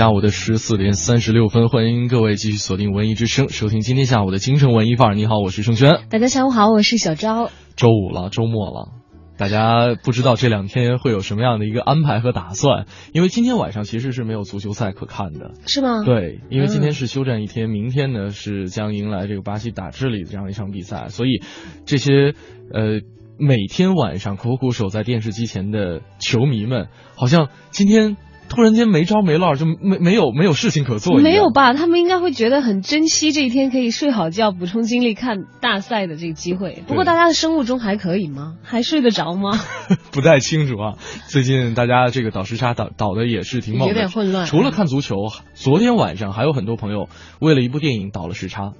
下午的十四点三十六分，欢迎各位继续锁定文艺之声，收听今天下午的京城文艺范儿。你好，我是盛轩。大家下午好，我是小昭。周五了，周末了，大家不知道这两天会有什么样的一个安排和打算？因为今天晚上其实是没有足球赛可看的，是吗？对，因为今天是休战一天，明天呢是将迎来这个巴西打智利的这样一场比赛，所以这些呃每天晚上苦苦守在电视机前的球迷们，好像今天。突然间没招没落，就没没有没有事情可做。没有吧？他们应该会觉得很珍惜这一天可以睡好觉、补充精力看大赛的这个机会。不过大家的生物钟还可以吗？还睡得着吗？不太清楚啊。最近大家这个倒时差倒倒的也是挺猛，有点混乱。除了看足球，昨天晚上还有很多朋友为了一部电影倒了时差。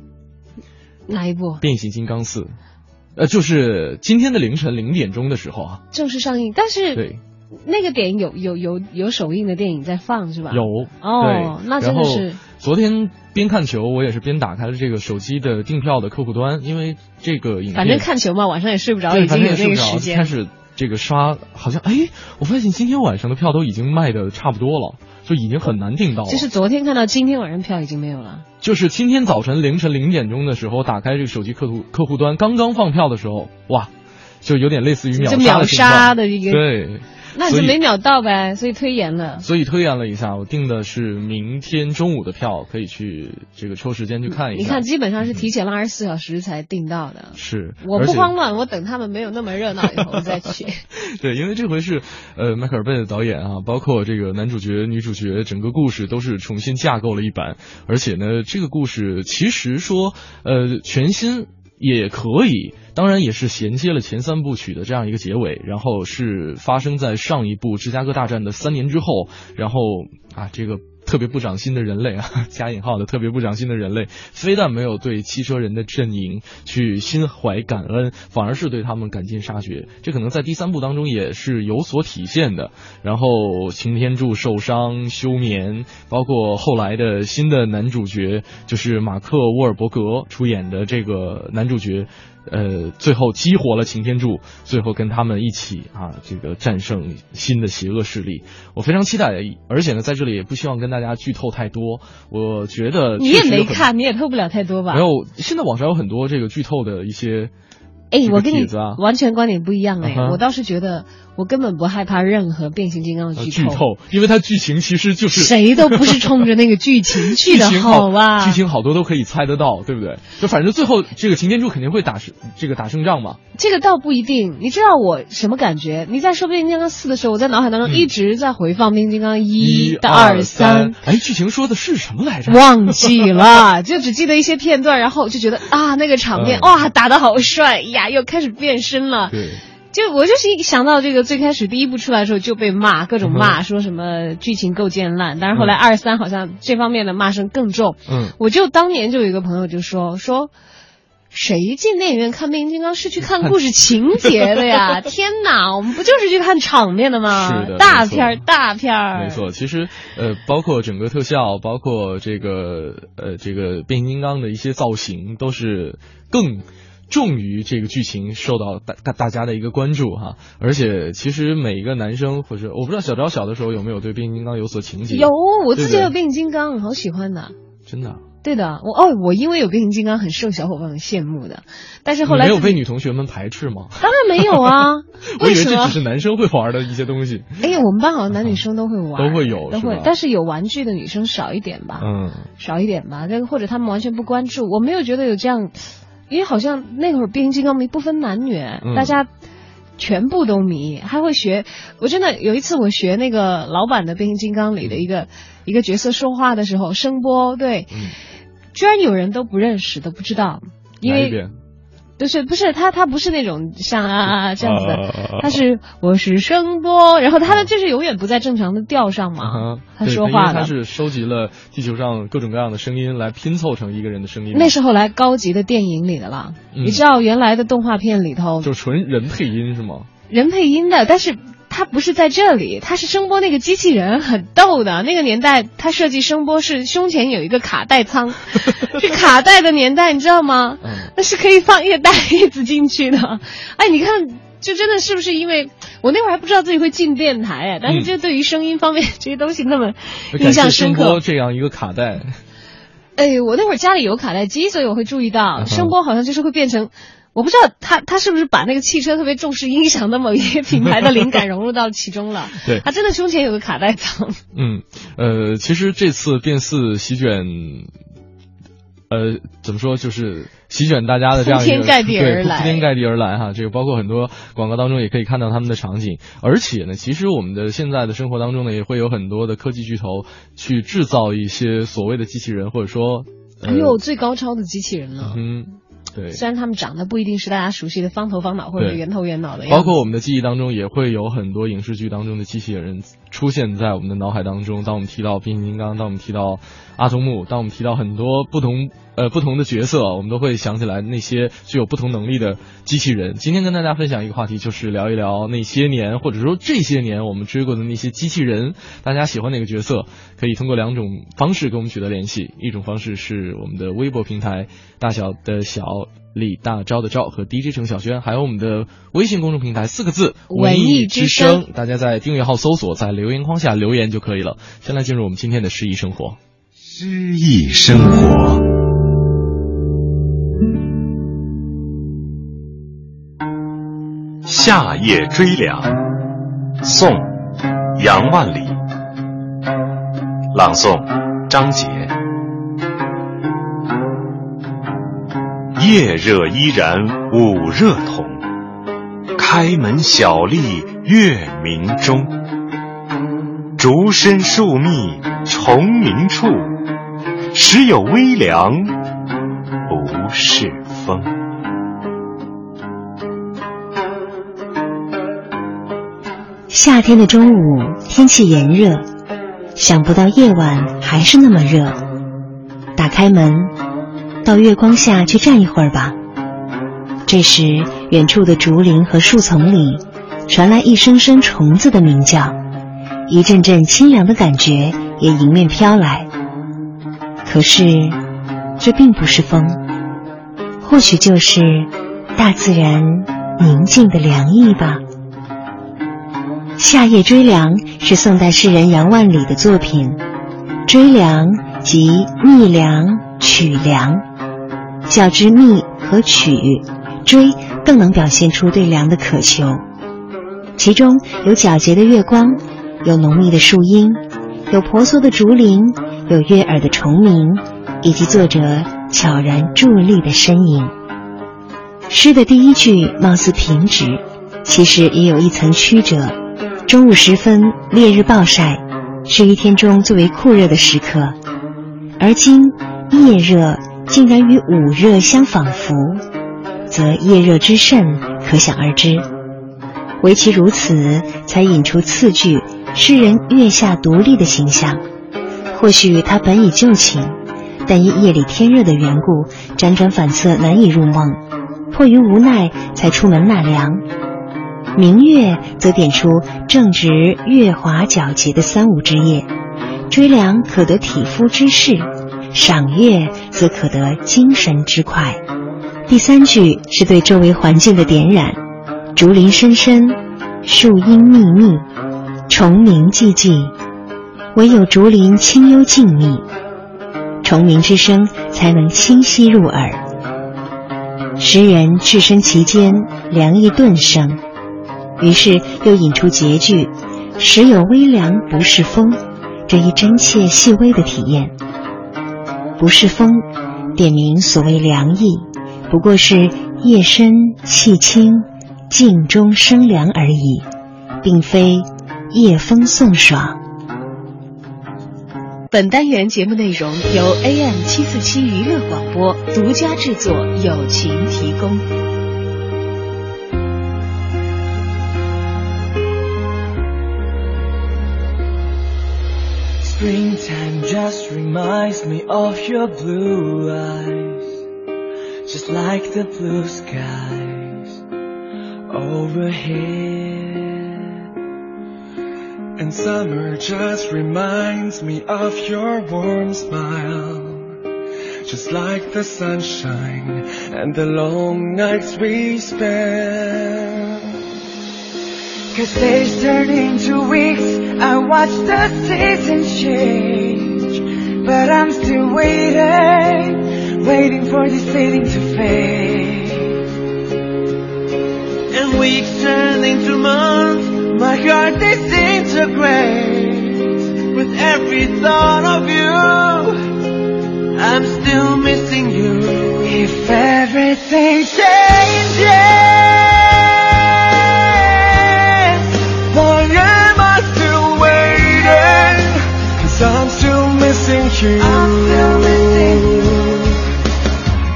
哪一部？变形金刚四。呃，就是今天的凌晨零点钟的时候啊，正式上映。但是对。那个点有有有有首映的电影在放是吧？有哦，那真的是。昨天边看球，我也是边打开了这个手机的订票的客户端，因为这个影反正看球嘛，晚上也睡不着，已经有那个时间。开始这个刷，好像哎，我发现今天晚上的票都已经卖的差不多了，就已经很难订到了。就是昨天看到今天晚上票已经没有了。就是今天早晨凌晨零点钟的时候，打开这个手机客户客户端，刚刚放票的时候，哇，就有点类似于秒杀的一个对。那就没秒到呗，所以推延了。所以推延了一下，我订的是明天中午的票，可以去这个抽时间去看一下。你看，基本上是提前了二十四小时才订到的。是，我不慌乱，我等他们没有那么热闹以后我再去。对，因为这回是呃迈克尔贝的导演啊，包括这个男主角、女主角，整个故事都是重新架构了一版，而且呢，这个故事其实说呃全新也可以。当然也是衔接了前三部曲的这样一个结尾，然后是发生在上一部芝加哥大战的三年之后，然后啊这个。特别不长心的人类啊，加引号的特别不长心的人类，非但没有对汽车人的阵营去心怀感恩，反而是对他们赶尽杀绝。这可能在第三部当中也是有所体现的。然后擎天柱受伤休眠，包括后来的新的男主角，就是马克沃尔伯格出演的这个男主角。呃，最后激活了擎天柱，最后跟他们一起啊，这个战胜新的邪恶势力。我非常期待，而且呢，在这里也不希望跟大家剧透太多。我觉得你也没看，你也透不了太多吧？没有，现在网上有很多这个剧透的一些。哎，我跟你完全观点不一样哎，我倒是觉得我根本不害怕任何变形金刚的剧透，因为它剧情其实就是谁都不是冲着那个剧情去的，好吧？剧情好多都可以猜得到，对不对？就反正最后这个擎天柱肯定会打胜，这个打胜仗嘛。这个倒不一定，你知道我什么感觉？你在说变形金刚四的时候，我在脑海当中一直在回放变形金刚一、二、三。哎，剧情说的是什么来着？忘记了，就只记得一些片段，然后就觉得啊，那个场面哇，打得好帅呀，又开始变。身了，对，就我就是一想到这个最开始第一部出来的时候就被骂，各种骂，说什么剧情构建烂，但是后来二三好像这方面的骂声更重。嗯，我就当年就有一个朋友就说说，谁进电影院看变形金刚是去看故事情节的呀？天哪，我们不就是去看场面的吗？是的，大片儿大片儿。没错，其实呃，包括整个特效，包括这个呃这个变形金刚的一些造型，都是更。重于这个剧情受到大大大家的一个关注哈，而且其实每一个男生或者我不知道小昭小的时候有没有对变形金刚有所情节？有，我自己有变形金刚，好喜欢的。真的？对的，我哦，我因为有变形金刚很受小伙伴们羡慕的，但是后来没有被女同学们排斥吗？当然没有啊，我以为这只是男生会玩的一些东西。哎呀，我们班好像男女生都会玩，都会有，都会，但是有玩具的女生少一点吧？嗯，少一点吧，这个或者他们完全不关注，我没有觉得有这样。因为好像那会儿变形金刚迷不分男女，大家全部都迷，还会学。我真的有一次我学那个老版的变形金刚里的一个一个角色说话的时候，声波对，居然有人都不认识都不知道，因为就是不是他他不是那种像啊这样子的，他是我是声波，然后他的就是永远不在正常的调上嘛，他说话他是收集了地球上各种各样的声音来拼凑成一个人的声音。那是后来高级的电影里的了，你知道原来的动画片里头就纯人配音是吗？人配音的，但是。他不是在这里，它是声波那个机器人，很逗的。那个年代，它设计声波是胸前有一个卡带仓，是卡带的年代，你知道吗？那是可以放一袋叶子进去的。哎，你看，就真的是不是因为我那会儿还不知道自己会进电台，但是就对于声音方面这些东西那么 印象深刻。这样一个卡带，哎，我那会儿家里有卡带机，所以我会注意到声波好像就是会变成。我不知道他他是不是把那个汽车特别重视音响的某一些品牌的灵感融入到其中了？对，他真的胸前有个卡带仓。嗯，呃，其实这次变四席卷，呃，怎么说就是席卷大家的这样一个铺天盖地而来，铺天盖地而来哈。这个包括很多广告当中也可以看到他们的场景，而且呢，其实我们的现在的生活当中呢，也会有很多的科技巨头去制造一些所谓的机器人，或者说，哎呦最高超的机器人了。嗯。对，虽然他们长得不一定是大家熟悉的方头方脑或者圆头圆脑的，包括我们的记忆当中也会有很多影视剧当中的机器人出现在我们的脑海当中。当我们提到变形金刚，当我们提到阿童木，当我们提到很多不同呃不同的角色，我们都会想起来那些具有不同能力的机器人。今天跟大家分享一个话题，就是聊一聊那些年或者说这些年我们追过的那些机器人，大家喜欢哪个角色？可以通过两种方式跟我们取得联系，一种方式是我们的微博平台大小的小。李大钊的钊和 DJ 程小轩，还有我们的微信公众平台四个字文艺之声，大家在订阅号搜索，在留言框下留言就可以了。先来进入我们今天的诗意生活。诗意生活。夏夜追凉，宋，杨万里。朗诵，张杰。夜热依然午热同，开门小立月明中。竹深树密虫鸣处，时有微凉不是风。夏天的中午，天气炎热，想不到夜晚还是那么热。打开门。到月光下去站一会儿吧。这时，远处的竹林和树丛里传来一声声虫子的鸣叫，一阵阵清凉的感觉也迎面飘来。可是，这并不是风，或许就是大自然宁静的凉意吧。《夏夜追凉》是宋代诗人杨万里的作品，追凉即觅凉、取凉。较之觅和取，追更能表现出对凉的渴求。其中有皎洁的月光，有浓密的树荫，有婆娑的竹林，有悦耳的虫鸣，以及作者悄然伫立的身影。诗的第一句貌似平直，其实也有一层曲折。中午时分，烈日暴晒，是一天中最为酷热的时刻，而今夜热。竟然与午热相仿佛，则夜热之甚可想而知。唯其如此，才引出次句诗人月下独立的形象。或许他本已就寝，但因夜里天热的缘故，辗转反侧难以入梦，迫于无奈才出门纳凉。明月则点出正值月华皎洁的三五之夜，追凉可得体肤之事。赏月则可得精神之快。第三句是对周围环境的点染：竹林深深，树荫密密，虫鸣寂寂，唯有竹林清幽静谧，虫鸣之声才能清晰入耳。诗人置身其间，凉意顿生，于是又引出结句：“时有微凉不是风”，这一真切细微的体验。不是风，点明所谓凉意，不过是夜深气清，静中生凉而已，并非夜风送爽。本单元节目内容由 AM 七四七娱乐广播独家制作，友情提供。Springtime just reminds me of your blue eyes, just like the blue skies overhead. And summer just reminds me of your warm smile. Just like the sunshine and the long nights we spend. Cause days turn into weeks, I watch the seasons change. But I'm still waiting, waiting for this feeling to fade. And weeks turn into months, my heart disintegrates with every thought of you. I'm still missing you. If everything changes, why am I still waiting? Cause I'm still missing you. I'm still missing you.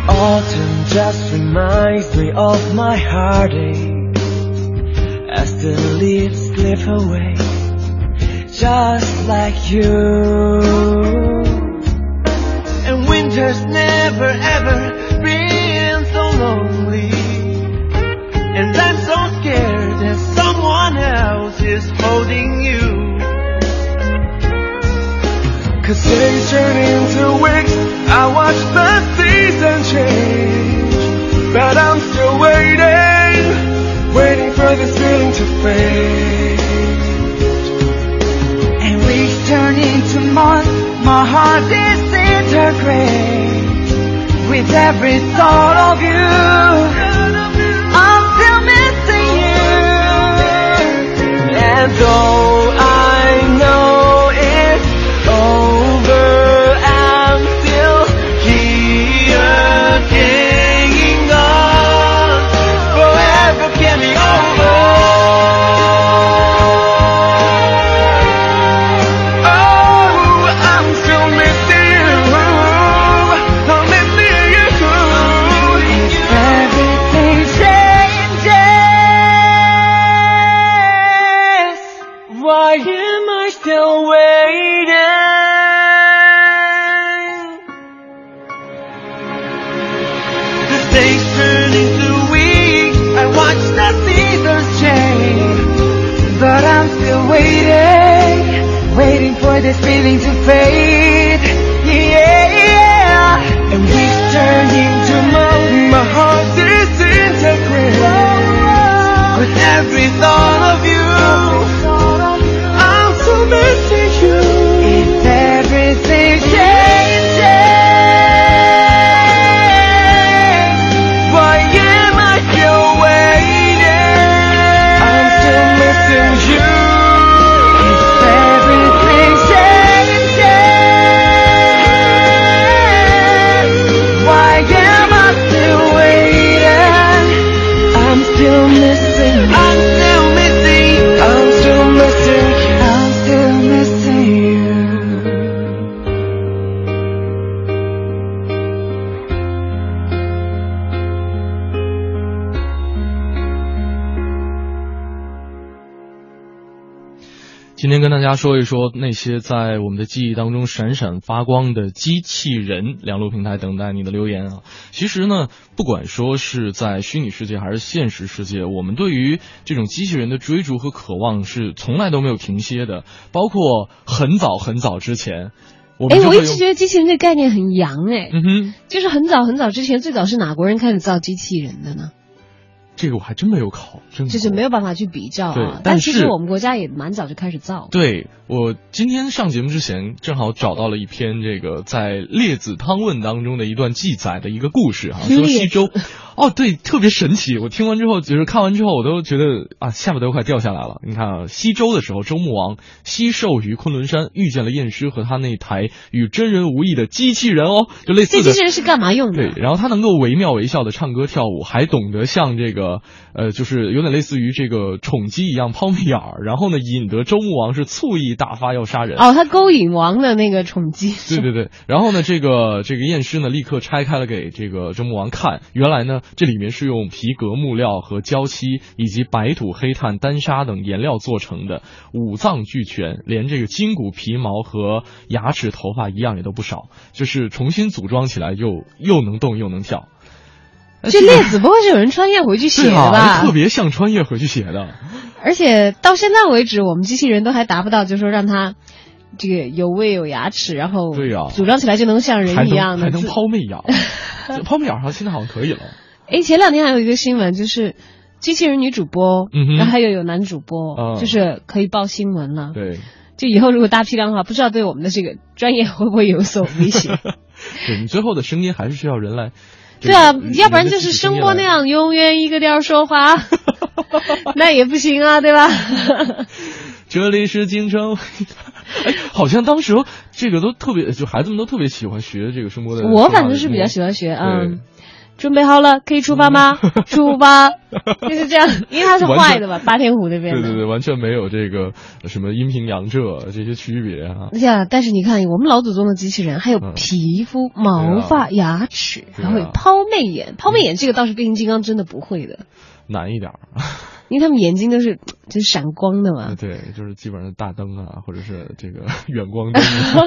Autumn just reminds me of my heartache as the leaves slip away, just like you. And winter's never ever been so lonely. And I'm so scared that someone else is holding you. Cause days turn into weeks, I watch the season change. But I'm still waiting waiting for this feeling to fade. Months, my heart disintegrates with every thought of you. I'm still missing you, and though 家说一说那些在我们的记忆当中闪闪发光的机器人，两路平台等待你的留言啊。其实呢，不管说是在虚拟世界还是现实世界，我们对于这种机器人的追逐和渴望是从来都没有停歇的。包括很早很早之前，哎，我一直觉得机器人这概念很洋哎，嗯哼，就是很早很早之前，最早是哪国人开始造机器人的呢？这个我还真没有考证过，就是没有办法去比较啊。但是其实我们国家也蛮早就开始造。对我今天上节目之前，正好找到了一篇这个在《列子汤问》当中的一段记载的一个故事啊，说西周哦，对，特别神奇。我听完之后，就是看完之后，我都觉得啊，下巴都快掉下来了。你看啊，西周的时候，周穆王西狩于昆仑山，遇见了验尸和他那台与真人无异的机器人哦，就类似的。这机器人是干嘛用的？对，然后他能够惟妙惟肖的唱歌跳舞，还懂得像这个呃，就是有点类似于这个宠姬一样抛媚眼儿，然后呢，引得周穆王是醋意大发要杀人。哦，他勾引王的那个宠姬。对对对，然后呢，这个这个验尸呢，立刻拆开了给这个周穆王看，原来呢。这里面是用皮革、木料和胶漆，以及白土、黑炭、丹砂等颜料做成的，五脏俱全，连这个筋骨、皮毛和牙齿、头发一样也都不少，就是重新组装起来又又能动又能跳。这列子不会是有人穿越回去写的吧？特别像穿越回去写的。而且到现在为止，我们机器人都还达不到，就是说让它这个有胃有牙齿，然后对呀，组装起来就能像人一样的，还能抛媚眼，抛媚眼好像现在好像可以了。哎，前两天还有一个新闻，就是机器人女主播，然后还有有男主播，就是可以报新闻了。对，就以后如果大批量的话，不知道对我们的这个专业会不会有所威胁？对你最后的声音还是需要人来。对啊，要不然就是声波那样永远一个调说话，那也不行啊，对吧？这里是京城。哎，好像当时这个都特别，就孩子们都特别喜欢学这个声波的。我反正是比较喜欢学，嗯。准备好了，可以出发吗？出发，就是这样，因为它是坏的吧？八天湖那边。对对对，完全没有这个什么阴平阳仄这些区别啊。呀，但是你看，我们老祖宗的机器人还有皮肤、毛发、牙齿，还会抛媚眼。抛媚眼这个倒是变形金刚真的不会的。难一点。因为他们眼睛都是 就是闪光的嘛，对，就是基本上大灯啊，或者是这个 远光灯。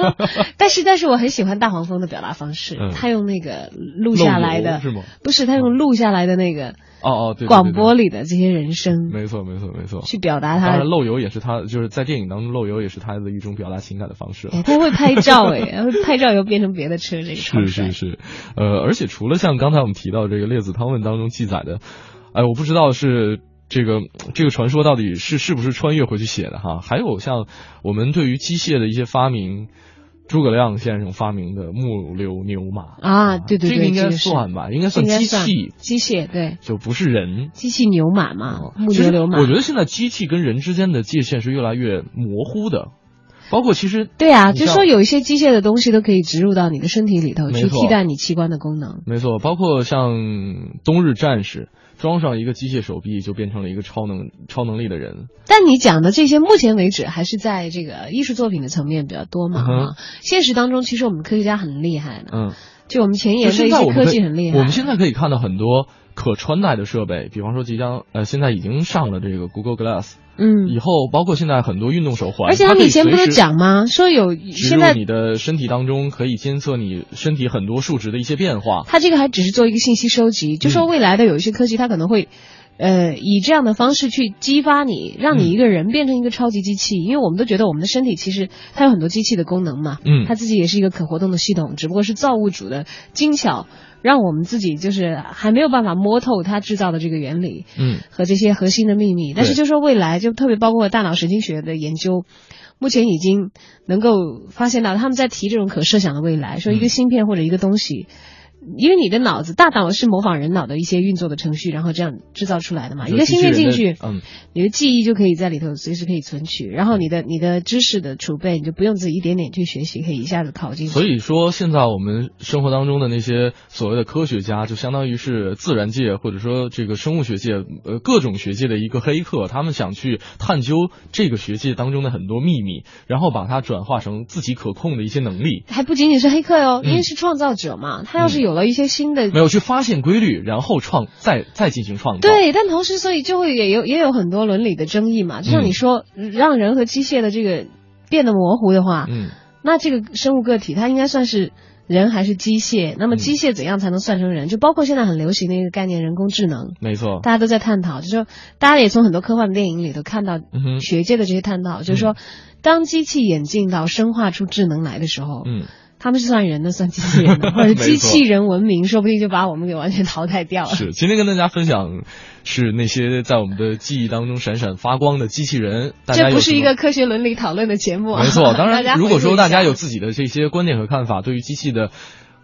但是，但是我很喜欢大黄蜂的表达方式，他用那个录下来的，是吗？不是，他用录下来的那个哦哦，对，广播里的这些人声，没错没错没错，去表达他。当然，漏油也是他，就是在电影当中漏油也是他的一种表达情感的方式。哎，他会拍照哎，拍照又变成别的车，这个是是是，呃，而且除了像刚才我们提到这个《列子汤问》当中记载的，哎，我不知道是。这个这个传说到底是是不是穿越回去写的哈？还有像我们对于机械的一些发明，诸葛亮先生发明的木牛牛马啊，对对对，这个应该算吧，应该算机器，机械对，就不是人，机器牛马嘛，木牛牛马。我觉得现在机器跟人之间的界限是越来越模糊的，包括其实对啊，就说有一些机械的东西都可以植入到你的身体里头去替代你器官的功能，没错，包括像冬日战士。装上一个机械手臂，就变成了一个超能超能力的人。但你讲的这些，目前为止还是在这个艺术作品的层面比较多嘛？啊，现实当中其实我们科学家很厉害的。嗯，就我们前沿的一些科技很厉害。我们现在可以看到很多可穿戴的设备，比方说即将呃，现在已经上了这个 Google Glass。嗯，以后包括现在很多运动手环，而且他们以前不是讲吗？说有现在你的身体当中可以监测你身体很多数值的一些变化。它这个还只是做一个信息收集，就说未来的有一些科技，它可能会，呃，以这样的方式去激发你，让你一个人变成一个超级机器。因为我们都觉得我们的身体其实它有很多机器的功能嘛，嗯，它自己也是一个可活动的系统，只不过是造物主的精巧。让我们自己就是还没有办法摸透它制造的这个原理，嗯，和这些核心的秘密。但是就说未来，就特别包括大脑神经学的研究，目前已经能够发现到他们在提这种可设想的未来，说一个芯片或者一个东西。因为你的脑子大脑是模仿人脑的一些运作的程序，然后这样制造出来的嘛。一个芯片进去，嗯，你的记忆就可以在里头随时可以存取，然后你的你的知识的储备，你就不用自己一点点去学习，可以一下子考进去。所以说，现在我们生活当中的那些所谓的科学家，就相当于是自然界或者说这个生物学界呃各种学界的一个黑客，他们想去探究这个学界当中的很多秘密，然后把它转化成自己可控的一些能力。还不仅仅是黑客哟，因为是创造者嘛，他要是有。有了一些新的，没有去发现规律，然后创再再进行创造。对，但同时，所以就会也有也有很多伦理的争议嘛。就像你说，让人和机械的这个变得模糊的话，嗯，那这个生物个体它应该算是人还是机械？那么机械怎样才能算成人？就包括现在很流行的一个概念——人工智能。没错，大家都在探讨，就是说，大家也从很多科幻电影里头看到学界的这些探讨，就是说，当机器演进到生化出智能来的时候，嗯。他们是算人的，算机器人的，或者机器人文明，说不定就把我们给完全淘汰掉了。是，今天跟大家分享是那些在我们的记忆当中闪闪发光的机器人。这不是一个科学伦理讨论的节目。没错，当然，如果说大家有自己的这些观点和看法，对于机器的。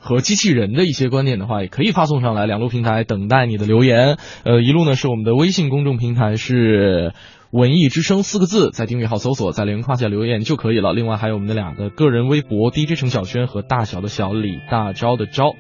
和机器人的一些观点的话，也可以发送上来，两路平台等待你的留言。呃，一路呢是我们的微信公众平台是“文艺之声”四个字，在订阅号搜索，在留言框下留言就可以了。另外还有我们的两个个人微博：DJ 程小轩和大小的小李大招的招。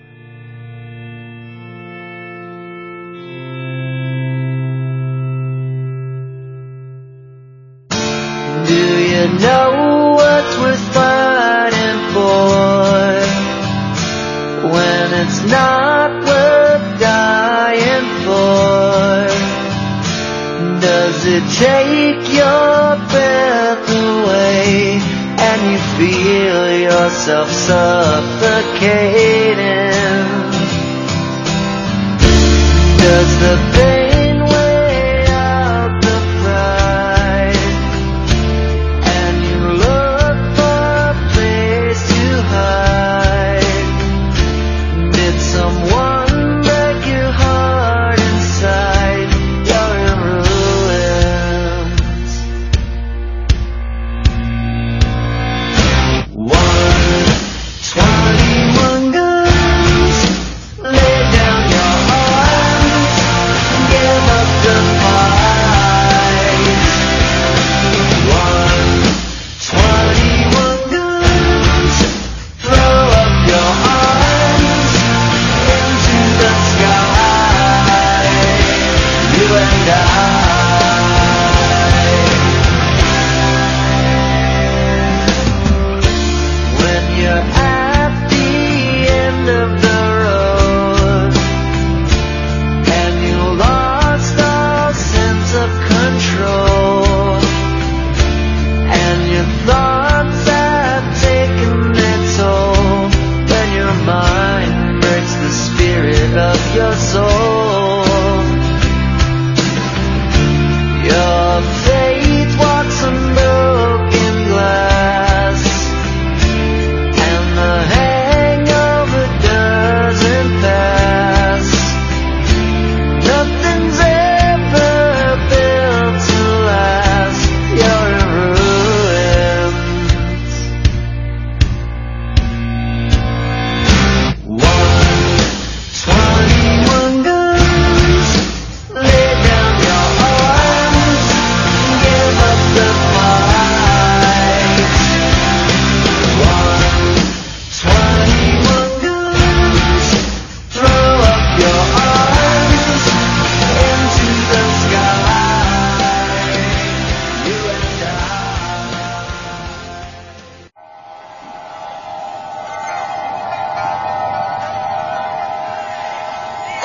up the cadence? Does the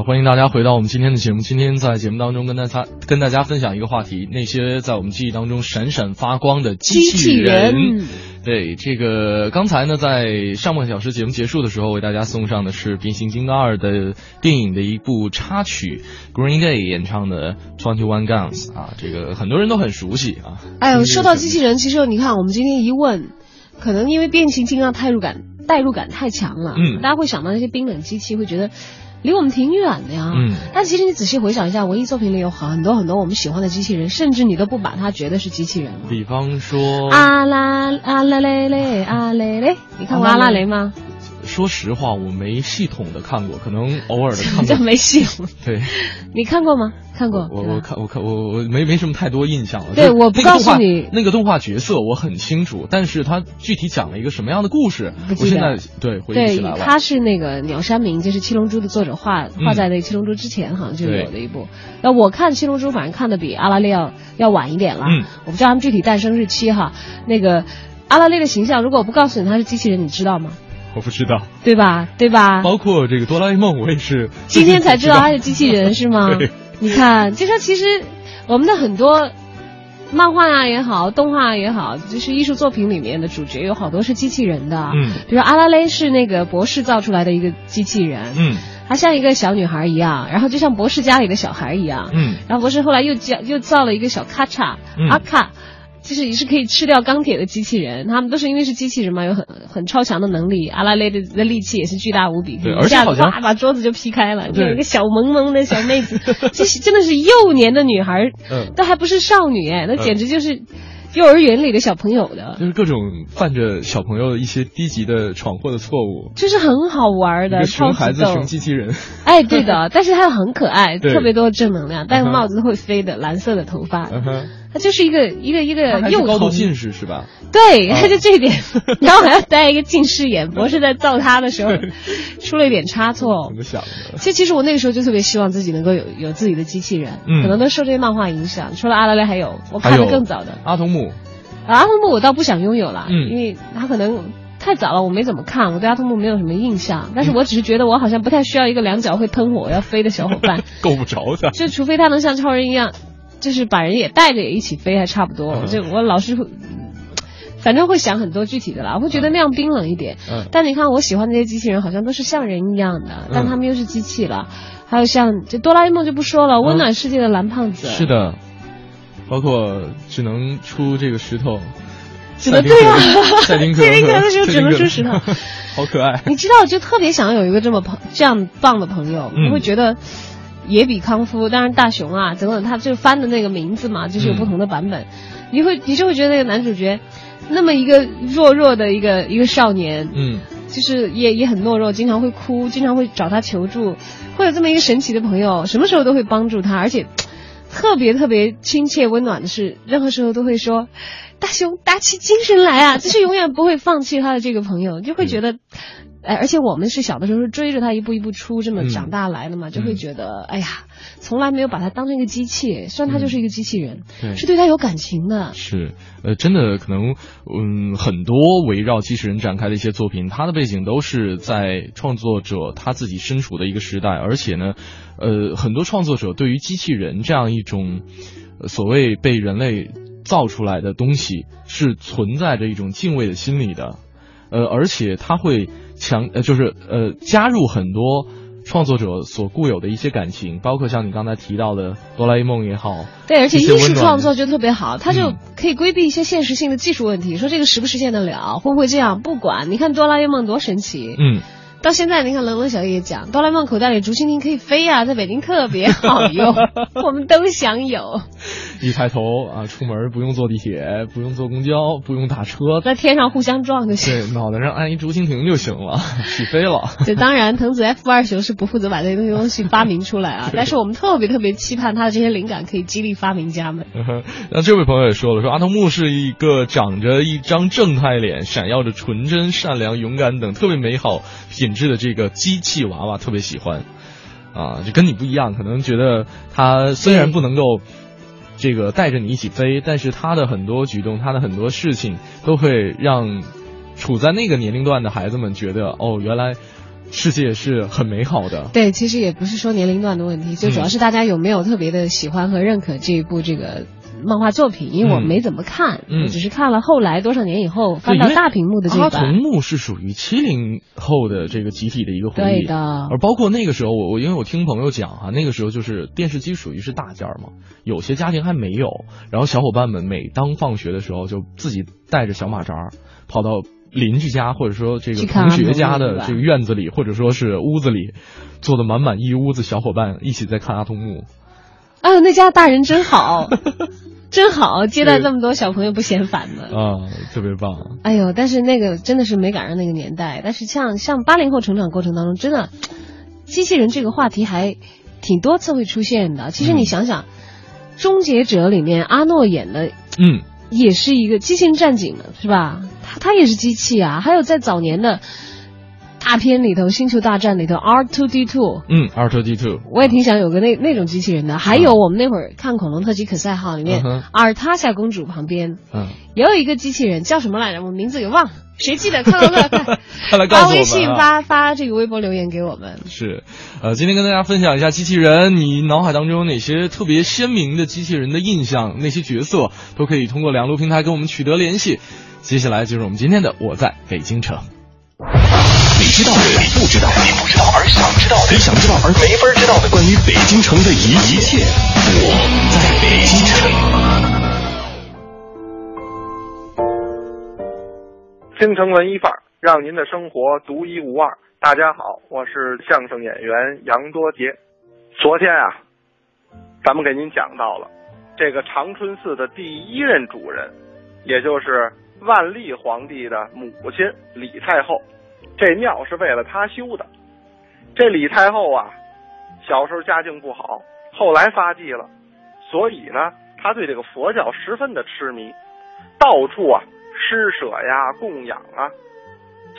好，欢迎大家回到我们今天的节目。今天在节目当中跟大家跟大家分享一个话题，那些在我们记忆当中闪闪发光的机器人。机器人对，这个刚才呢，在上半小时节目结束的时候，为大家送上的是《变形金刚二》的电影的一部插曲，Green Day 演唱的《Twenty One Guns》啊，这个很多人都很熟悉啊。哎呦，说到机器人，其实你看，我们今天一问，可能因为变形金刚代入感代入感太强了，嗯大家会想到那些冰冷机器，会觉得离我们挺远的呀。嗯但其实你仔细回想一下，文艺作品里有很多很多我们喜欢的机器人，甚至你都不把它觉得是机器人了。比方说，阿拉阿拉蕾蕾阿蕾蕾，你看过阿拉蕾吗？说实话，我没系统的看过，可能偶尔的看过。没系统？对，你看过吗？看过。我我看我看我我没没什么太多印象了。对我不告诉你那个动画角色我很清楚，但是他具体讲了一个什么样的故事，我现在对回忆起来，了。他是那个鸟山明，就是《七龙珠》的作者画嗯画在那《七龙珠》之前，好像就有的一部。那我看《七龙珠》，反正看的比阿拉蕾要要晚一点了。嗯我不知道他们具体诞生日期哈。那个阿拉蕾的形象，如果我不告诉你他是机器人，你知道吗？我不知道，对吧？对吧？包括这个哆啦 A 梦，我也是今天才知道他是机器人是吗 对？你看，就说其实我们的很多漫画啊也好，动画也好，就是艺术作品里面的主角有好多是机器人的。嗯，比如阿拉蕾是那个博士造出来的一个机器人。嗯，她像一个小女孩一样，然后就像博士家里的小孩一样。嗯，然后博士后来又造又造了一个小咔嚓、嗯阿卡。就是也是可以吃掉钢铁的机器人，他们都是因为是机器人嘛，有很很超强的能力。阿拉蕾的的力气也是巨大无比，对一下子而且好像把桌子就劈开了，就有一个小萌萌的小妹子，这是真的是幼年的女孩，嗯都还不是少女哎，那简直就是幼儿园里的小朋友的，就是各种犯着小朋友一些低级的闯祸的错误。就是很好玩的，熊超孩子，熊。机器人。哎，对的，但是它又很可爱，特别多的正能量，戴个帽子会飞的，蓝色的头发，它就是一个一个一个幼高度。近视是吧？对，啊他就这一点，然后还要戴一个近视眼。博士在造他的时候出了一点差错怎。么想的？其实，其实我那个时候就特别希望自己能够有有自己的机器人，嗯可能都受这些漫画影响。除了阿拉蕾，还有我看的更早的阿童木，阿童木，我倒不想拥有了，嗯因为他可能太早了，我没怎么看，我对阿童木没有什么印象。嗯但是我只是觉得我好像不太需要一个两脚会喷火要飞的小伙伴，够不着的。就除非他能像超人一样，就是把人也带着也一起飞，还差不多。嗯就我老是会。反正会想很多具体的啦，我会觉得那样冰冷一点。嗯但你看，我喜欢的这些机器人好像都是像人一样的，但他们又是机器了。还有像这哆啦 A 梦就不说了，温暖世界的蓝胖子。嗯是的，包括只能出这个石头，只能对啊，赛丁克，赛丁克的时候只能出石头，好可爱。你知道，就特别想有一个这么朋这样棒的朋友，嗯会觉得。野比康夫，当然大雄啊，等等，他就翻的那个名字嘛，就是有不同的版本，你会你就会觉得那个男主角，那么一个弱弱的一个一个少年，嗯，就是也也很懦弱，经常会哭，经常会找他求助，会有这么一个神奇的朋友，什么时候都会帮助他，而且特别特别亲切温暖的是，任何时候都会说：“大雄，打起精神来啊！”就是永远不会放弃他的这个朋友，就会觉得。哎，而且我们是小的时候是追着他一步一步出，这么长大来的嘛，就会觉得，哎呀，从来没有把他当成一个机器，虽然他就是一个机器人，对。是对他有感情的。是，呃，真的可能，嗯，很多围绕机器人展开的一些作品，它的背景都是在创作者他自己身处的一个时代，而且呢，呃，很多创作者对于机器人这样一种、呃所谓被人类造出来的东西，是存在着一种敬畏的心理的，呃，而且他会强，呃，就是呃，加入很多。创作者所固有的一些感情，包括像你刚才提到的哆啦 A 梦也好，对，而且艺术创作就特别好，他就嗯可以规避一些现实性的技术问题，说这个实不实现得了，会不会这样，不管。你看哆啦 A 梦多神奇，嗯，到现在你看冷冷小叶也讲，哆啦 A 梦口袋里竹蜻蜓可以飞啊、在北京特别好用，我们都想有，一抬头啊，出门不用坐地铁，不用坐公交，不用打车，在天上互相撞就行。对，脑袋上按一竹蜻蜓就行了，起飞了。对当然，藤子 F 二雄是不负责把这些东西发明出来啊，但是我们特别特别期盼他的这些灵感可以激励发明家们。那这位朋友也说了，说阿童木是一个长着一张正太脸、闪耀着纯真、善良、勇敢等特别美好品质的这个机器娃娃，特别喜欢。啊，就跟你不一样，可能觉得他虽然不能够这个带着你一起飞，但是他的很多举动，他的很多事情都会让处在那个年龄段的孩子们觉得，哦，原来世界是很美好的。对，其实也不是说年龄段的问题，就主要是大家有没有特别的喜欢和认可这一部这个漫画作品，因为我嗯。没怎么看，嗯。我只是看了后来多少年以后翻到大屏幕的这阿一版。童木是属于七零后的这个集体的一个回忆，对的。而包括那个时候，我我因为我听朋友讲啊，那个时候就是电视机属于是大件儿嘛，有些家庭还没有，然后小伙伴们每当放学的时候，就自己带着小马扎儿跑到邻居家或者说这个同学家的这个院子里，或者说是屋子里，坐的满满一屋子小伙伴一起在看阿童木。哎呦，那家大人真好，真好，接待这么多小朋友不嫌烦的。啊，特别棒。哎呦，但是那个真的是没赶上那个年代。但是像像八零后成长过程当中，真的，机器人这个话题还挺多次会出现的。其实你想想，终结者》里面阿诺演的嗯，也是一个机器人战警的，是吧？他他也是机器啊。还有在早年的大片里头，《星球大战》里头，R two D two。嗯，R two D two，我也挺想有个那那种机器人的，还有我们那会儿看《恐龙特级可赛号》里面阿尔塔夏公主旁边嗯，也有一个机器人，叫什么来着？我名字给忘了，谁记得？看到乐看，看来告诉我们、啊、发微信发发这个微博留言给我们。是，呃，今天跟大家分享一下机器人，你脑海当中有哪些特别鲜明的机器人的印象？那些角色都可以通过两路平台跟我们取得联系。接下来就是我们今天的《我在北京城》。你知道的，你不知道，你不知道而想知道。的，你想知道。而没法知道。的，关于北京城的一一切，我在北京城。京城文艺范儿，让您的生活独一无二。大家好，我是相声演员杨多杰。昨天啊，咱们给您讲到了这个长春寺的第一任主人，也就是万历皇帝的母亲李太后。这庙是为了他修的。这李太后啊，小时候家境不好，后来发迹了，所以呢，她对这个佛教十分的痴迷，到处啊。施舍呀，供养啊。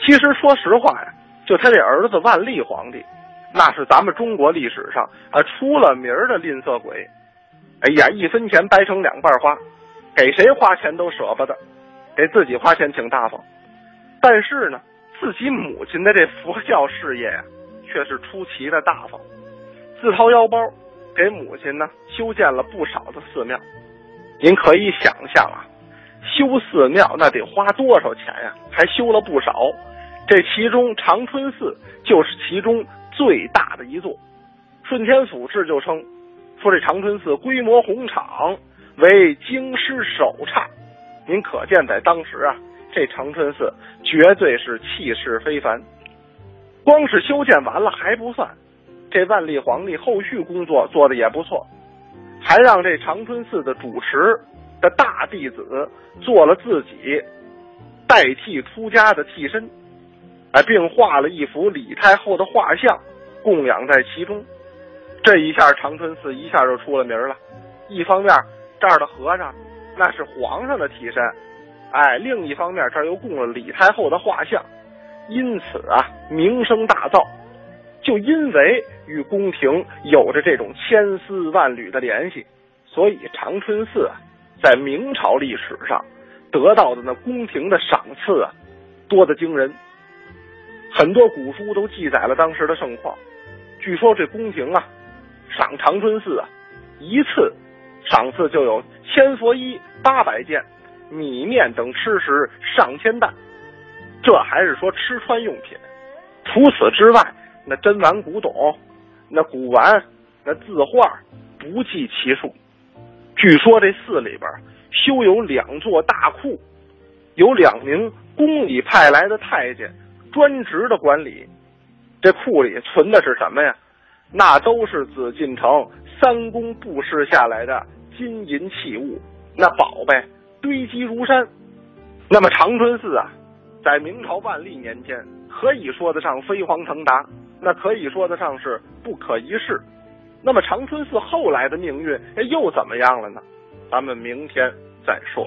其实说实话呀，就他这儿子万历皇帝，那是咱们中国历史上啊出了名的吝啬鬼。哎呀，一分钱掰成两半花，给谁花钱都舍不得，给自己花钱挺大方。但是呢，自己母亲的这佛教事业呀，却是出奇的大方，自掏腰包给母亲呢修建了不少的寺庙。您可以想象啊。修寺庙那得花多少钱呀？还修了不少，这其中长春寺就是其中最大的一座。顺天府志就称，说这长春寺规模宏敞，为京师首刹。您可见在当时啊，这长春寺绝对是气势非凡。光是修建完了还不算，这万历皇帝后续工作做的也不错，还让这长春寺的主持。的大弟子做了自己代替出家的替身，哎，并画了一幅李太后的画像供养在其中。这一下长春寺一下就出了名了。一方面这儿的和尚那是皇上的替身，哎，另一方面这儿又供了李太后的画像，因此啊名声大噪。就因为与宫廷有着这种千丝万缕的联系，所以长春寺啊。在明朝历史上得到的那宫廷的赏赐啊，多得惊人。很多古书都记载了当时的盛况。据说这宫廷啊，赏长春寺啊，一次赏赐就有千佛衣八百件、米面等吃食上千担。这还是说吃穿用品。除此之外，那珍玩古董、那古玩、那字画不计其数。据说这寺里边修有两座大库，有两名宫里派来的太监专职的管理。这库里存的是什么呀？那都是紫禁城三公布施下来的金银器物，那宝贝堆积如山。那么长春寺啊，在明朝万历年间，可以说得上飞黄腾达，那可以说得上是不可一世。那么长春寺后来的命运又怎么样了呢？咱们明天再说。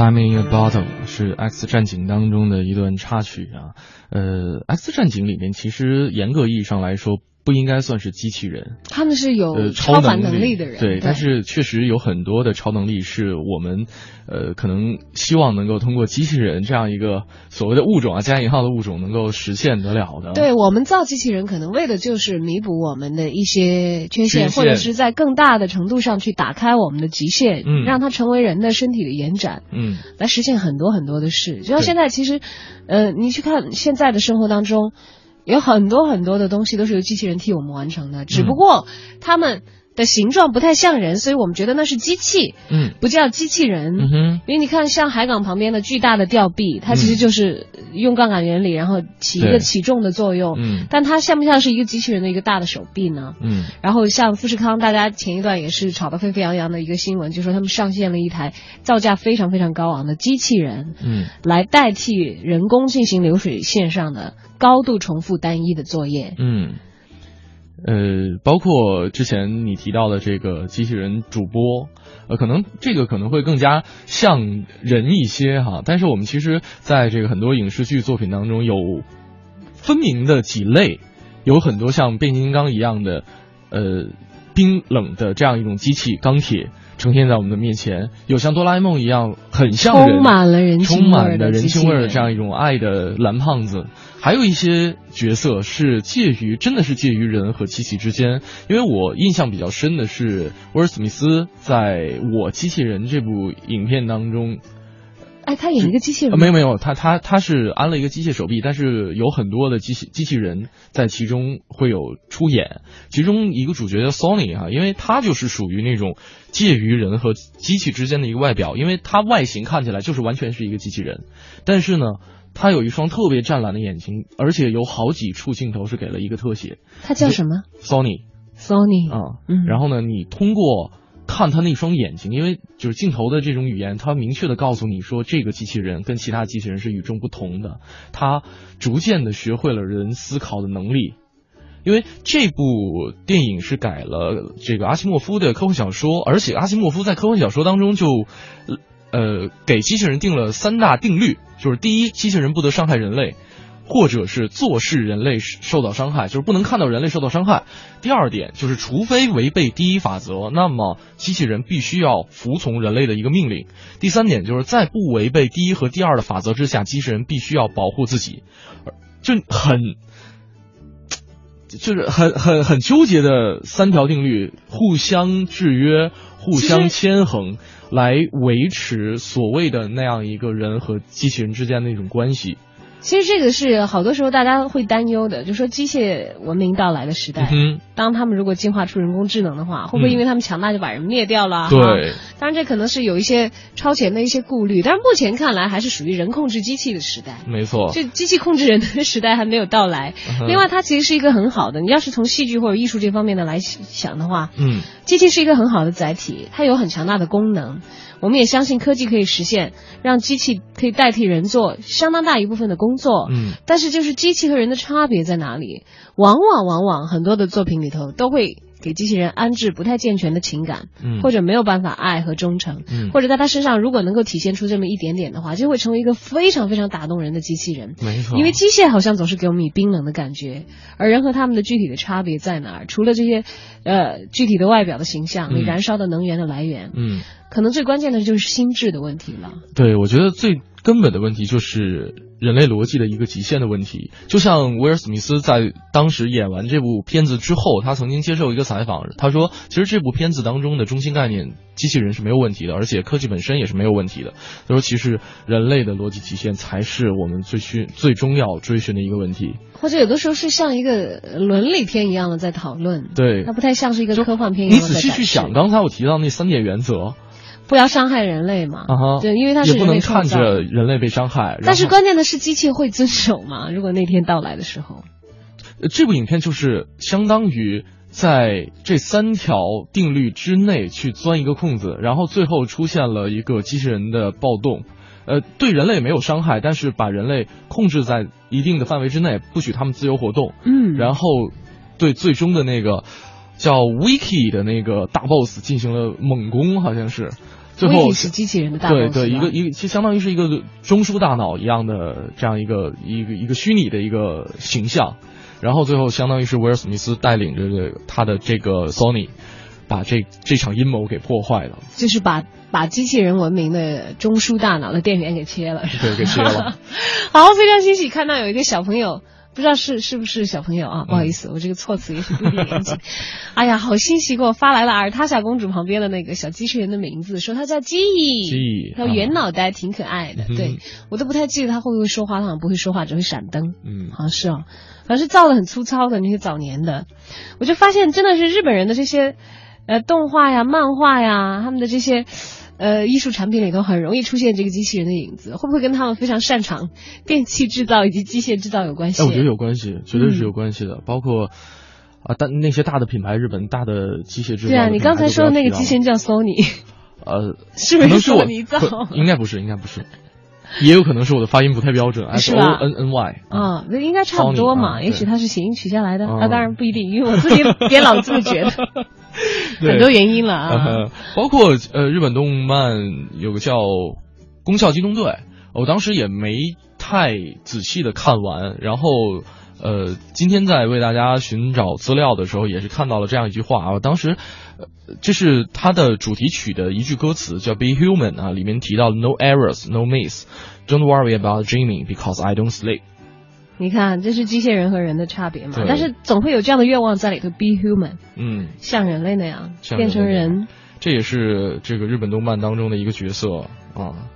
Time in a Bottle 是《X 战警》当中的一段插曲啊。呃，《X 战警》里面其实严格意义上来说不应该算是机器人，他们是有呃超凡能能力的人，对，但是确实有很多的超能力是我们呃可能希望能够通过机器人这样一个所谓的物种啊加引号的物种能够实现得了的。对我们造机器人，可能为的就是弥补我们的一些缺陷，缺陷。或者是在更大的程度上去打开我们的极限，嗯。让它成为人的身体的延展，嗯。来实现很多很多的事。就像现在，其实，呃，你去看现在的生活当中，有很多很多的东西都是由机器人替我们完成的，嗯只不过他们的形状不太像人，所以我们觉得那是机器，嗯不叫机器人。嗯哼因为你看，像海港旁边的巨大的吊臂，它其实就是用杠杆原理，然后起一个起重的作用。嗯但它像不像是一个机器人的一个大的手臂呢？嗯然后像富士康，大家前一段也是炒得沸沸扬扬的一个新闻，就说他们上线了一台造价非常非常高昂的机器人，嗯来代替人工进行流水线上的高度重复单一的作业。嗯。呃，包括之前你提到的这个机器人主播，呃，可能这个可能会更加像人一些哈，但是我们其实在这个很多影视剧作品当中有分明的几类，有很多像变形金刚一样的，呃，冰冷的这样一种机器钢铁呈现在我们的面前，有像哆啦 A 梦一样很像人，充满了人充满了人情味儿的这样一种爱的蓝胖子，还有一些角色是介于真的是介于人和机器之间，因为我印象比较深的是威尔史密斯在我机器人这部影片当中。哎，他演一个机器人没有没有，他他他是安了一个机械手臂，但是有很多的机器机器人在其中会有出演，其中一个主角叫 Sony 哈、因为他就是属于那种介于人和机器之间的一个外表，因为他外形看起来就是完全是一个机器人，但是呢，他有一双特别湛蓝的眼睛，而且有好几处镜头是给了一个特写。他叫什么，Sony？Sony。啊，嗯。然后呢，你通过看他那双眼睛，因为就是镜头的这种语言，它明确的告诉你说，这个机器人跟其他机器人是与众不同的，他逐渐的学会了人思考的能力。因为这部电影是改了这个阿西莫夫的科幻小说，而且阿西莫夫在科幻小说当中就，呃，给机器人定了三大定律，就是第一，机器人不得伤害人类，或者是坐视人类受到伤害，就是不能看到人类受到伤害。第二点就是，除非违背第一法则，那么机器人必须要服从人类的一个命令。第三点就是在不违背第一和第二的法则之下，机器人必须要保护自己，就很。就是很很很纠结的三条定律，互相制约、互相牵衡，来维持所谓的那样一个人和机器人之间的一种关系。其实这个是好多时候大家会担忧的，就说机械文明到来的时代，嗯当他们如果进化出人工智能的话，会不会因为他们强大就把人灭掉了？哈。对，当然这可能是有一些超前的一些顾虑，但是目前看来还是属于人控制机器的时代。没错。就机器控制人的时代还没有到来。嗯另外，它其实是一个很好的，你要是从戏剧或者艺术这方面的来想的话，嗯机器是一个很好的载体，它有很强大的功能。我们也相信科技可以实现让机器可以代替人做相当大一部分的工作。嗯但是就是机器和人的差别在哪里？往往往往很多的作品里头都会给机器人安置不太健全的情感，嗯或者没有办法爱和忠诚，嗯或者在他身上如果能够体现出这么一点点的话，就会成为一个非常非常打动人的机器人。没错。因为机械好像总是给我们以冰冷的感觉，而人和他们的具体的差别在哪儿？除了这些，呃，具体的外表的形象，你嗯燃烧的能源的来源，嗯可能最关键的就是心智的问题了。对，我觉得最根本的问题就是人类逻辑的一个极限的问题。就像威尔史密斯在当时演完这部片子之后，他曾经接受一个采访，他说，其实这部片子当中的中心概念，机器人是没有问题的，而且科技本身也是没有问题的。他说，其实人类的逻辑极限才是我们最需最终要追寻的一个问题。或者有的时候是像一个伦理片一样的在讨论，对，它不太像是一个科幻片一样你仔细去想，刚才我提到那三点原则，不要伤害人类嘛，啊哈，对，因为它是不能看着人类被伤害。但是关键的是机器会遵守吗？如果那天到来的时候，这部影片就是相当于在这三条定律之内去钻一个空子，然后最后出现了一个机器人的暴动。呃，对人类没有伤害，但是把人类控制在一定的范围之内，不许他们自由活动。嗯，然后对最终的那个叫 Wiki 的那个大 boss 进行了猛攻，好像是。最后是机器人的大 boss。对对，一个一个，其实相当于是一个中枢大脑一样的这样一个一个一个虚拟的一个形象。然后最后相当于是威尔史密斯带领着他的这个 Sony，把这这场阴谋给破坏了。就是把。把机器人文明的中枢大脑的电源给切了，对，给切了。好，非常欣喜看到有一个小朋友，不知道是是不是小朋友啊？不好意思，我这个措辞也是不一严谨。哎呀，好欣喜，给我发来了尔塔夏公主旁边的那个小机器人的名字，说它叫记忆，记忆，它圆脑袋，挺可爱的。对我都不太记得它会不会说话，它好像不会说话，只会闪灯。嗯，好像是哦，反正是造的很粗糙的那些早年的，我就发现真的是日本人的这些呃动画呀、漫画呀，他们的这些。呃，艺术产品里头很容易出现这个机器人的影子，会不会跟他们非常擅长电器制造以及机械制造有关系？哎，我觉得有关系，绝对是有关系的。包括啊，但那些大的品牌，日本大的机械制造。对啊，你刚才说的那个机器人叫 Sony，呃，是不是索尼造？应该不是，应该不是，也有可能是我的发音不太标准，S O N N Y。啊，那应该差不多嘛，也许它是谐音取下来的那，当然不一定，因为我自己也老这么觉得。很多原因了啊，包括呃，日本动漫有个叫《宫校机动队》，我当时也没太仔细的看完，然后呃，今天在为大家寻找资料的时候，也是看到了这样一句话啊，当时这是它的主题曲的一句歌词，叫《Be Human》啊，里面提到 No errors, no miss, don't worry about dreaming because I don't sleep。你看，这是机械人和人的差别嘛？但是总会有这样的愿望在里头，be human，嗯，像人类那样变成人。这也是这个日本动漫当中的一个角色啊。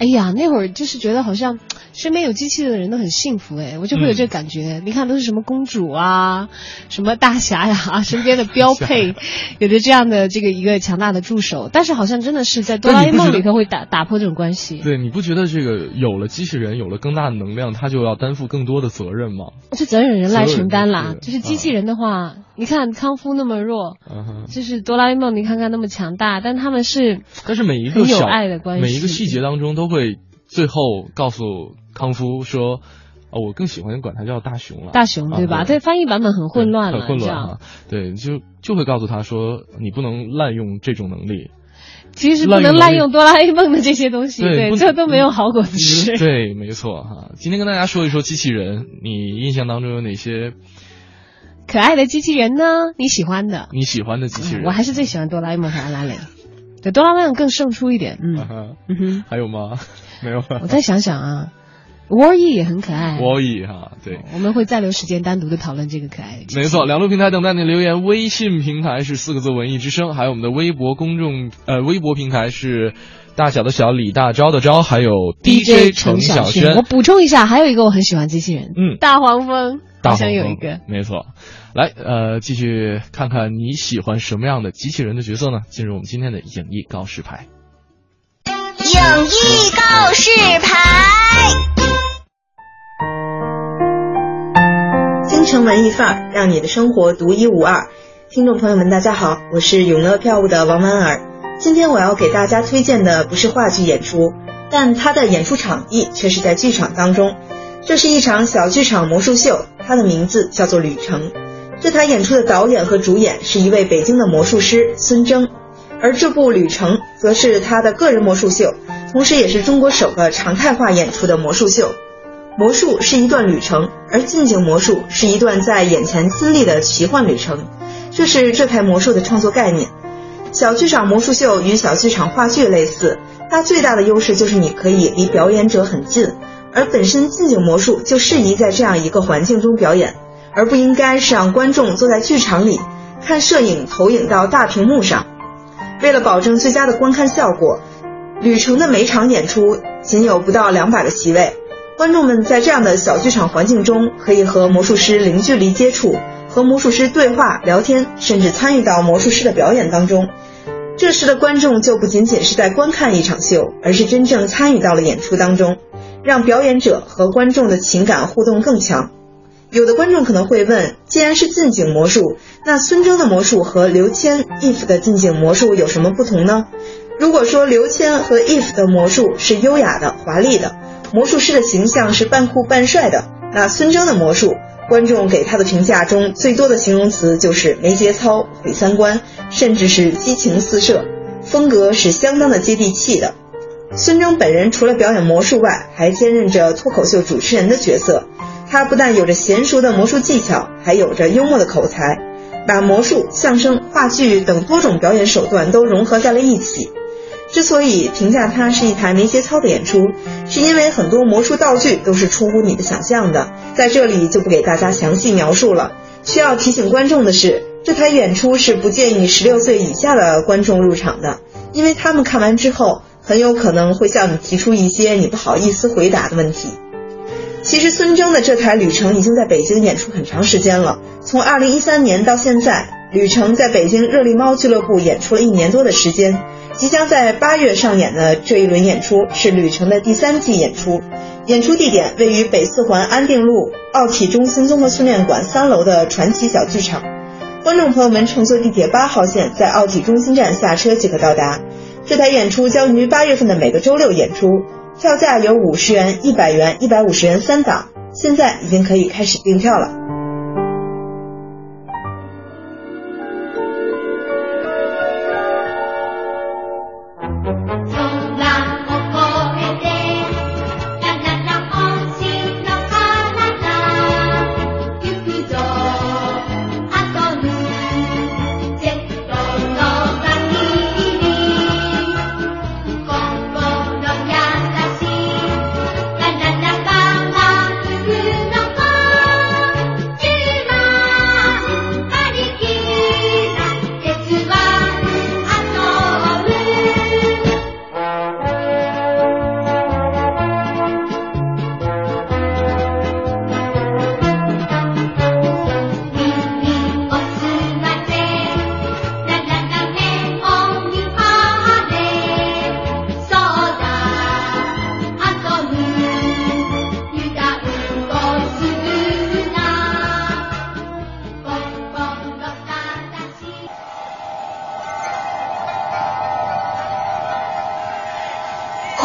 哎呀，那会儿就是觉得好像身边有机器的人都很幸福哎，我就会有这感觉。你看都是什么公主啊，什么大侠呀，身边的标配，有着这样的这个一个强大的助手。但是好像真的是在哆啦 A 梦里头会打打破这种关系。对，你不觉得这个有了机器人，有了更大的能量，他就要担负更多的责任吗？这责任人来承担啦。就是机器人的话，你看康夫那么弱，就是哆啦 A 梦，你看看那么强大，但他们是但是每一个有爱的关系，每一个细节当中都。会最后告诉康夫说：“哦，我更喜欢管他叫大熊了。”大熊对吧？对，翻译版本很混乱了，很混乱。对，就就会告诉他说：“你不能滥用这种能力。”其实不能滥用哆啦 A 梦的这些东西，对，这都没有好果子吃。对，没错哈。今天跟大家说一说机器人，你印象当中有哪些可爱的机器人呢？你喜欢的？你喜欢的机器人？我还是最喜欢哆啦 A 梦和阿拉蕾。对，哆啦 A 梦更胜出一点，嗯嗯哼，还有吗？没有。我再想想啊，War E 也很可爱。War E 哈，对，我们会再留时间单独的讨论这个可爱的。没错，两路平台等待你留言，微信平台是四个字“文艺之声”，还有我们的微博公众呃微博平台是大小的小李大钊的钊，还有 DJ 程小轩。我补充一下，还有一个我很喜欢机器人，嗯，大黄蜂，好像有一个，没错。来，呃，继续看看你喜欢什么样的机器人的角色呢？进入我们今天的影艺告示牌。影艺告示牌。京城文艺范儿，让你的生活独一无二。听众朋友们，大家好，我是永乐票务的王婉儿。今天我要给大家推荐的不是话剧演出，但它的演出场地却是在剧场当中。这是一场小剧场魔术秀，它的名字叫做《旅程》。这台演出的导演和主演是一位北京的魔术师孙征，而这部《旅程》则是他的个人魔术秀，同时也是中国首个常态化演出的魔术秀。魔术是一段旅程，而近景魔术是一段在眼前亲历的奇幻旅程，这是这台魔术的创作概念。小剧场魔术秀与小剧场话剧类似，它最大的优势就是你可以离表演者很近，而本身近景魔术就适宜在这样一个环境中表演，而不应该是让观众坐在剧场里看摄影投影到大屏幕上。为了保证最佳的观看效果，旅程的每场演出仅有不到两百个席位，观众们在这样的小剧场环境中可以和魔术师零距离接触。和魔术师对话、聊天，甚至参与到魔术师的表演当中。这时的观众就不仅仅是在观看一场秀，而是真正参与到了演出当中，让表演者和观众的情感互动更强。有的观众可能会问：既然是近景魔术，那孙峥的魔术和刘谦、if 的近景魔术有什么不同呢？如果说刘谦和 if 的魔术是优雅的、华丽的，魔术师的形象是半酷半帅的，那孙峥的魔术。观众给他的评价中最多的形容词就是没节操、毁三观，甚至是激情四射，风格是相当的接地气的。孙峥本人除了表演魔术外，还兼任着脱口秀主持人的角色。他不但有着娴熟的魔术技巧，还有着幽默的口才，把魔术、相声、话剧等多种表演手段都融合在了一起。之所以评价它是一台没节操的演出，是因为很多魔术道具都是出乎你的想象的，在这里就不给大家详细描述了。需要提醒观众的是，这台演出是不建议十六岁以下的观众入场的，因为他们看完之后很有可能会向你提出一些你不好意思回答的问题。其实孙征的这台旅程已经在北京演出很长时间了，从二零一三年到现在，旅程在北京热力猫俱乐部演出了一年多的时间。即将在八月上演的这一轮演出是旅程的第三季演出，演出地点位于北四环安定路奥体中心综合训练馆三楼的传奇小剧场。观众朋友们乘坐地铁八号线，在奥体中心站下车即可到达。这台演出将于八月份的每个周六演出，票价有五十元、一百元、一百五十元三档，现在已经可以开始订票了。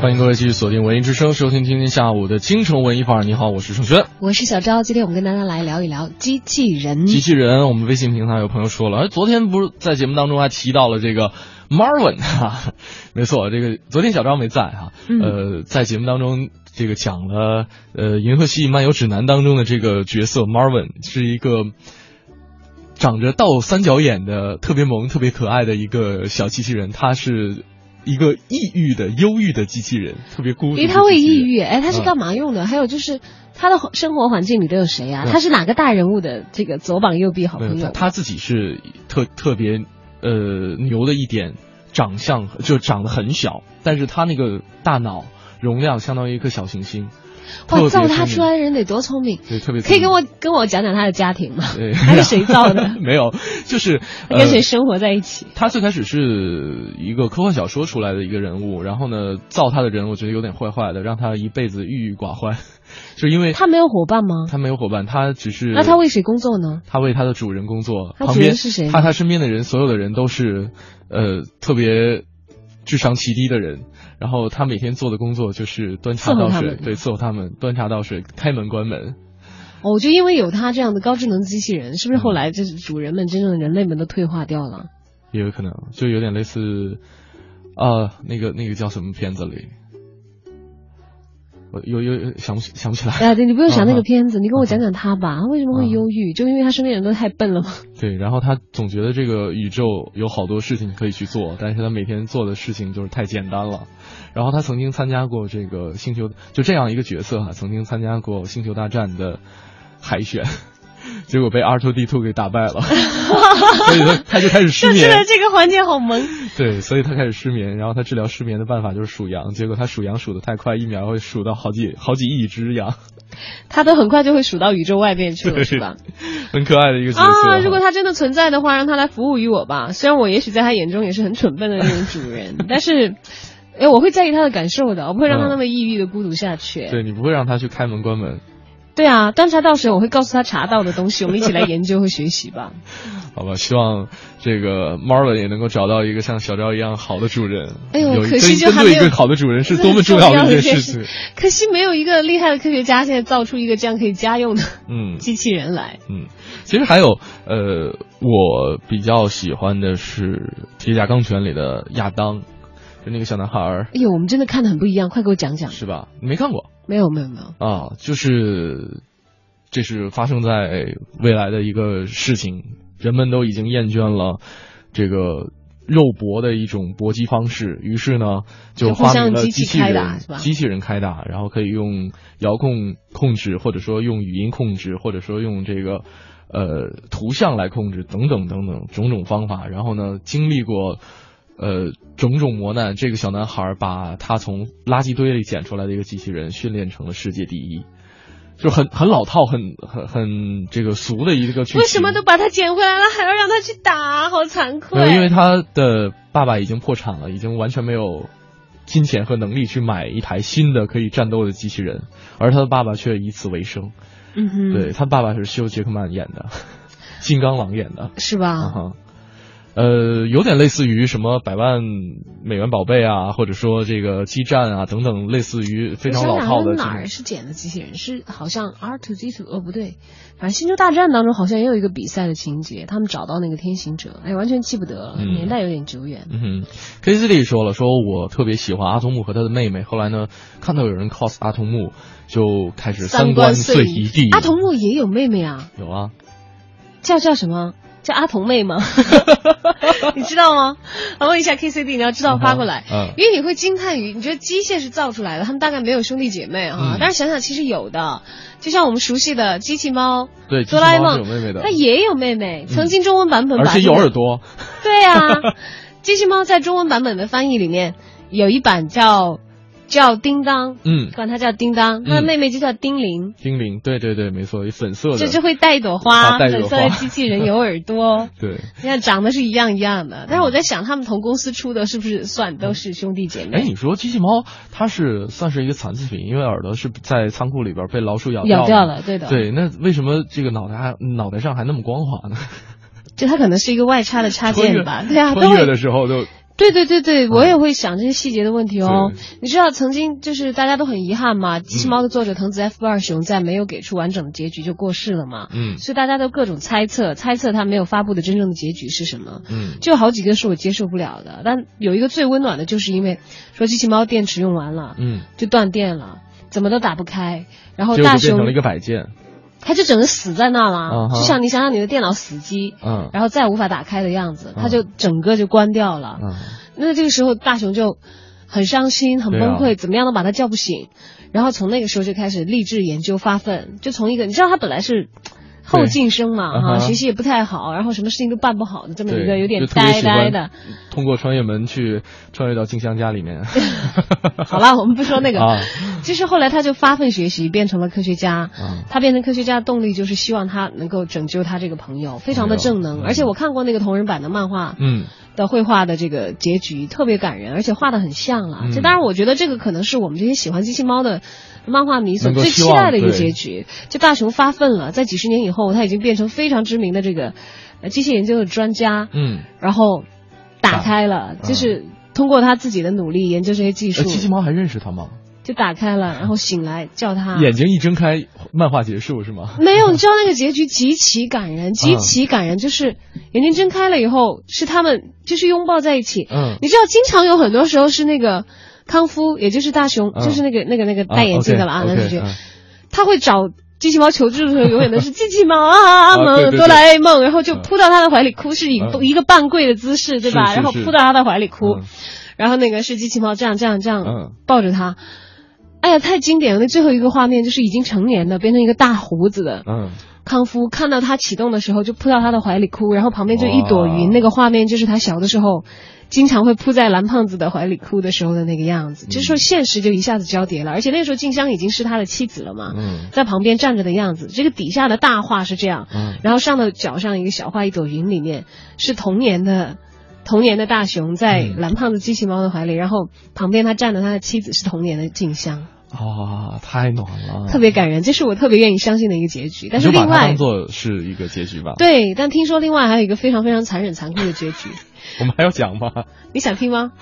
欢迎各位继续锁定文艺之声，收听今天下午的京城文艺范儿。你好，我是盛轩，我是小昭。今天我们跟大家来聊一聊机器人。机器人，我们微信平台有朋友说了，哎，昨天不是在节目当中还提到了这个 Marvin 哈？没错，这个昨天小昭没在哈，呃，在节目当中这个讲了呃《银河系漫游指南》当中的这个角色 Marvin 是一个长着倒三角眼的特别萌、特别可爱的一个小机器人，他是。一个抑郁的、忧郁的机器人，特别孤独。诶，他会抑郁？哎，他是干嘛用的？还有就是他的生活环境里都有谁啊？他是哪个大人物的这个左膀右臂好朋友？他自己是特特别呃牛的一点，长相就长得很小，但是他那个大脑容量相当于一颗小行星。哇，造他出来的人得多聪明，对，特别可以跟我跟我讲讲他的家庭吗？对，他是谁造的？没有，就是跟谁生活在一起？他最开始是一个科幻小说出来的一个人物，然后呢，造他的人我觉得有点坏坏的，让他一辈子郁郁寡欢，就因为他没有伙伴吗？他没有伙伴，他只是那他为谁工作呢？他为他的主人工作，他主人是谁？他他身边的人，所有的人都是呃特别智商极低的人。然后他每天做的工作就是端茶倒水，对，伺候他们端茶倒水、开门关门。哦，就因为有他这样的高智能机器人，是不是后来就是主人们、真正的人类们都退化掉了？也有可能，就有点类似啊，那个那个叫什么片子里？我有有想不想不起来？哎，对你不用想那个片子，你跟我讲讲他吧。他为什么会忧郁？就因为他身边人都太笨了吗？对，然后他总觉得这个宇宙有好多事情可以去做，但是他每天做的事情就是太简单了。然后他曾经参加过这个星球，就这样一个角色哈，曾经参加过星球大战的海选。结果被 R two D two 给打败了，所以他他就开始失眠。这个环节好萌。对，所以他开始失眠，然后他治疗失眠的办法就是数羊，结果他数羊数的太快，一秒会数到好几好几亿只羊。他都很快就会数到宇宙外边去了，是吧？很可爱的一个角色。啊，如果他真的存在的话，让他来服务于我吧。虽然我也许在他眼中也是很蠢笨的那种主人，但是，哎，我会在意他的感受的，我不会让他那么抑郁的孤独下去。对你不会让他去开门关门。对啊，端茶倒水，我会告诉他茶道的东西，我们一起来研究和学习吧。好吧，希望这个 Marvin 也能够找到一个像小昭一样好的主人。哎呦，可惜就还没有一个好的主人是 多么重要的一件事情。可惜没有一个厉害的科学家现在造出一个这样可以家用的嗯 机器人来。嗯，其实还有呃，我比较喜欢的是《铁甲钢拳》里的亚当，就那个小男孩儿。哎呦，我们真的看的很不一样，快给我讲讲。是吧？你没看过？没有没有没有啊，就是这是发生在未来的一个事情，人们都已经厌倦了这个肉搏的一种搏击方式，于是呢就发明了机器人，机器人开打，然后可以用遥控控制，或者说用语音控制，或者说用这个呃图像来控制，等等等等种种方法，然后呢经历过。呃，种种磨难，这个小男孩把他从垃圾堆里捡出来的一个机器人训练成了世界第一，就很很老套，很很很这个俗的一个剧情。为什么都把他捡回来了，还要让他去打？好惭愧！因为他的爸爸已经破产了，已经完全没有金钱和能力去买一台新的可以战斗的机器人，而他的爸爸却以此为生。嗯哼，对他爸爸是休·杰克曼演的，金刚狼演的，是吧？哈。呃，有点类似于什么百万美元宝贝啊，或者说这个基站啊等等，类似于非常老套的。哪儿是捡的机器人？是好像 R to D to 哦，不对，反正星球大战当中好像也有一个比赛的情节，他们找到那个天行者，哎，完全记不得了，年代有点久远。嗯哼，K C D 说了，说我特别喜欢阿童木和他的妹妹，后来呢，看到有人 cos 阿童木，就开始三观碎一地。阿童木也有妹妹啊？有啊，叫叫什么？叫阿童妹吗？你知道吗？我问一下 K C D，你要知道发过来，因为你会惊叹于你觉得机械是造出来的，他们大概没有兄弟姐妹啊。但是想想其实有的，就像我们熟悉的机器猫，对，哆啦 A 梦，它也有妹妹。曾经中文版本而且有耳朵。对呀，机器猫在中文版本的翻译里面有一版叫。叫叮当，嗯，管它叫叮当，他的妹妹就叫叮铃。叮铃，对对对，没错，粉色的，就就会带一朵花，粉色的机器人有耳朵，对，你看长得是一样一样的。但是我在想，他们同公司出的是不是算都是兄弟姐妹？哎，你说机器猫它是算是一个残次品，因为耳朵是在仓库里边被老鼠咬咬掉了，对的。对，那为什么这个脑袋还脑袋上还那么光滑呢？就它可能是一个外插的插件吧，对啊，穿越的时候都。对对对对，我也会想这些细节的问题哦。你知道曾经就是大家都很遗憾嘛，《机器猫》的作者藤子 F 不二雄在没有给出完整的结局就过世了嘛。嗯。所以大家都各种猜测，猜测他没有发布的真正的结局是什么。嗯。就好几个是我接受不了的，但有一个最温暖的，就是因为说机器猫电池用完了，嗯，就断电了，怎么都打不开，然后大雄变成了一个摆件。他就整个死在那了，就像你想想你的电脑死机，嗯，然后再无法打开的样子，他就整个就关掉了。嗯。那这个时候，大雄就很伤心、很崩溃，怎么样都把他叫不醒。然后从那个时候就开始励志研究发奋，就从一个你知道他本来是后进生嘛哈，啊学习也不太好，然后什么事情都办不好的这么一个有点呆呆的。通过穿越门去穿越到静香家里面。好了，我们不说那个。啊其实后来他就发奋学习，变成了科学家。嗯他变成科学家的动力就是希望他能够拯救他这个朋友，非常的正能。而且我看过那个同人版的漫画，嗯的绘画的这个结局特别感人，而且画的很像了。嗯这当然，我觉得这个可能是我们这些喜欢机器猫的漫画迷所最期待的一个结局。就大雄发奋了，在几十年以后，他已经变成非常知名的这个呃机械研究的专家。嗯，然后打开了，嗯就是通过他自己的努力研究这些技术呃，机器猫还认识他吗？就打开了，然后醒来叫他。眼睛一睁开，漫画结束是吗？没有，你知道那个结局极其感人，极其感人，就是眼睛睁开了以后，是他们就是拥抱在一起。嗯。你知道，经常有很多时候是那个康夫，也就是大熊，嗯。就是那个那个那个戴眼镜的了啊男主角他会找。机器猫求助的时候，永远都是机器猫啊，啊对对对。哆啦 A 梦，然后就扑到他的怀里哭，是以嗯。一个半跪的姿势，对吧？然后扑到他的怀里哭，嗯。然后那个是机器猫这样这样这样嗯。抱着他，哎呀，太经典了！那最后一个画面就是已经成年的，变成一个大胡子。的，嗯，康夫看到他启动的时候，就扑到他的怀里哭，然后旁边就一朵云，那个画面就是他小的时候经常会扑在蓝胖子的怀里哭的时候的那个样子，就是说现实就一下子交叠了，而且那个时候静香已经是他的妻子了嘛，嗯。在旁边站着的样子，这个底下的大画是这样，嗯。然后上的脚上一个小画一朵云里面是童年的。童年的大熊在嗯蓝胖子机器猫的怀里，然后旁边他站的他的妻子是童年的静香，啊，太暖了，特别感人，这是我特别愿意相信的一个结局。但是另外它当，做是一个结局吧。，对，但听说另外还有一个非常非常残忍残酷的结局，我们还要讲吗？你想听吗？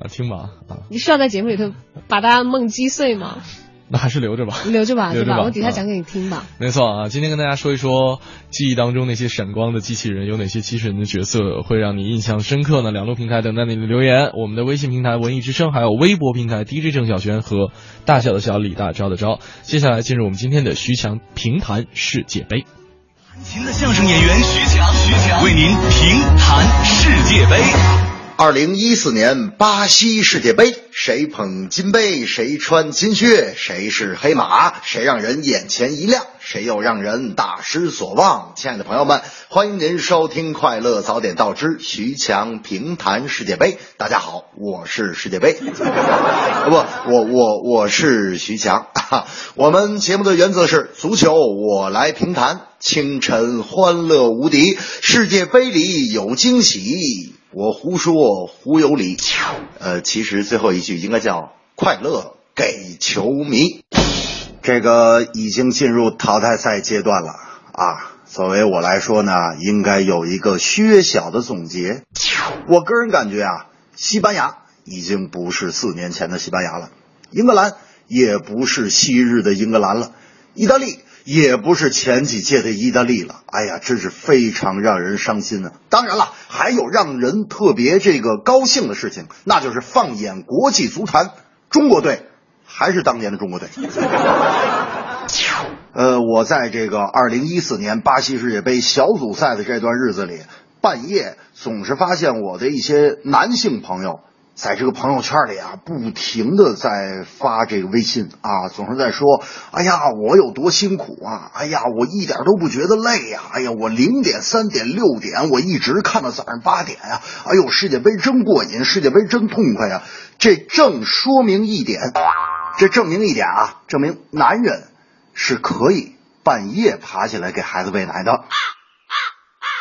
啊，听吧，啊，你需要在节目里头把大家梦击碎吗？那还是留着吧。留着吧，对吧？留着吧我底下啊讲给你听吧。没错啊，今天跟大家说一说记忆当中那些闪光的机器人，有哪些机器人的角色会让你印象深刻呢？两路平台等待你的留言，我们的微信平台文艺之声，还有微博平台 DJ 郑小璇和大小的小李大招的招。接下来进入我们今天的徐强评弹世界杯。弹琴的相声演员徐强，徐强为您评弹世界杯。二零一四年巴西世界杯，谁捧金杯，谁穿金靴，谁是黑马，谁让人眼前一亮，谁又让人大失所望。亲爱的朋友们，欢迎您收听《快乐早点到之徐强评弹世界杯》。大家好，我是世界杯，不，我我我是徐强。我们节目的原则是足球我来评弹，清晨欢乐无敌，世界杯里有惊喜。我胡说胡有理，呃，其实最后一句应该叫快乐给球迷。这个已经进入淘汰赛阶段了啊。作为我来说呢，应该有一个削小的总结。我个人感觉啊，西班牙已经不是四年前的西班牙了，英格兰也不是昔日的英格兰了，意大利也不是前几届的意大利了。哎呀，真是非常让人伤心啊！当然了，还有让人特别这个高兴的事情，那就是放眼国际足坛，中国队还是当年的中国队。呃，我在这个二零一四年巴西世界杯小组赛的这段日子里，半夜总是发现我的一些男性朋友在这个朋友圈里啊，不停的在发这个微信啊，总是在说：“哎呀，我有多辛苦啊！哎呀，我一点都不觉得累呀！哎呀，我零点、三点、六点，我一直看到早上八点呀！哎呦，世界杯真过瘾，世界杯真痛快呀！这正说明一点，这证明一点啊，证明男人。”是可以半夜爬起来给孩子喂奶的，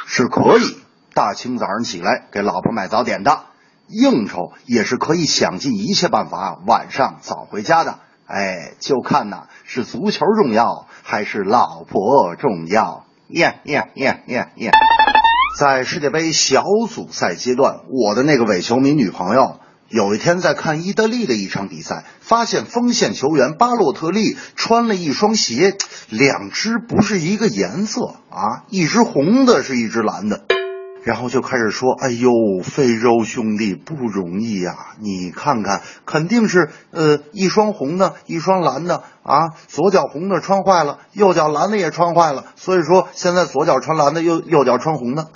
是可以大清早上起来给老婆买早点的，应酬也是可以想尽一切办法晚上早回家的。哎，就看呐是足球重要还是老婆重要。耶耶耶耶耶！在世界杯小组赛阶段，我的那个伪球迷女朋友。有一天在看意大利的一场比赛，发现锋线球员巴洛特利穿了一双鞋，两只不是一个颜色啊，一只红的，是一只蓝的，然后就开始说：“哎呦，非洲兄弟不容易呀、你看看，肯定是呃一双红的，一双蓝的啊，左脚红的穿坏了，右脚蓝的也穿坏了，所以说现在左脚穿蓝的，右右脚穿红的。”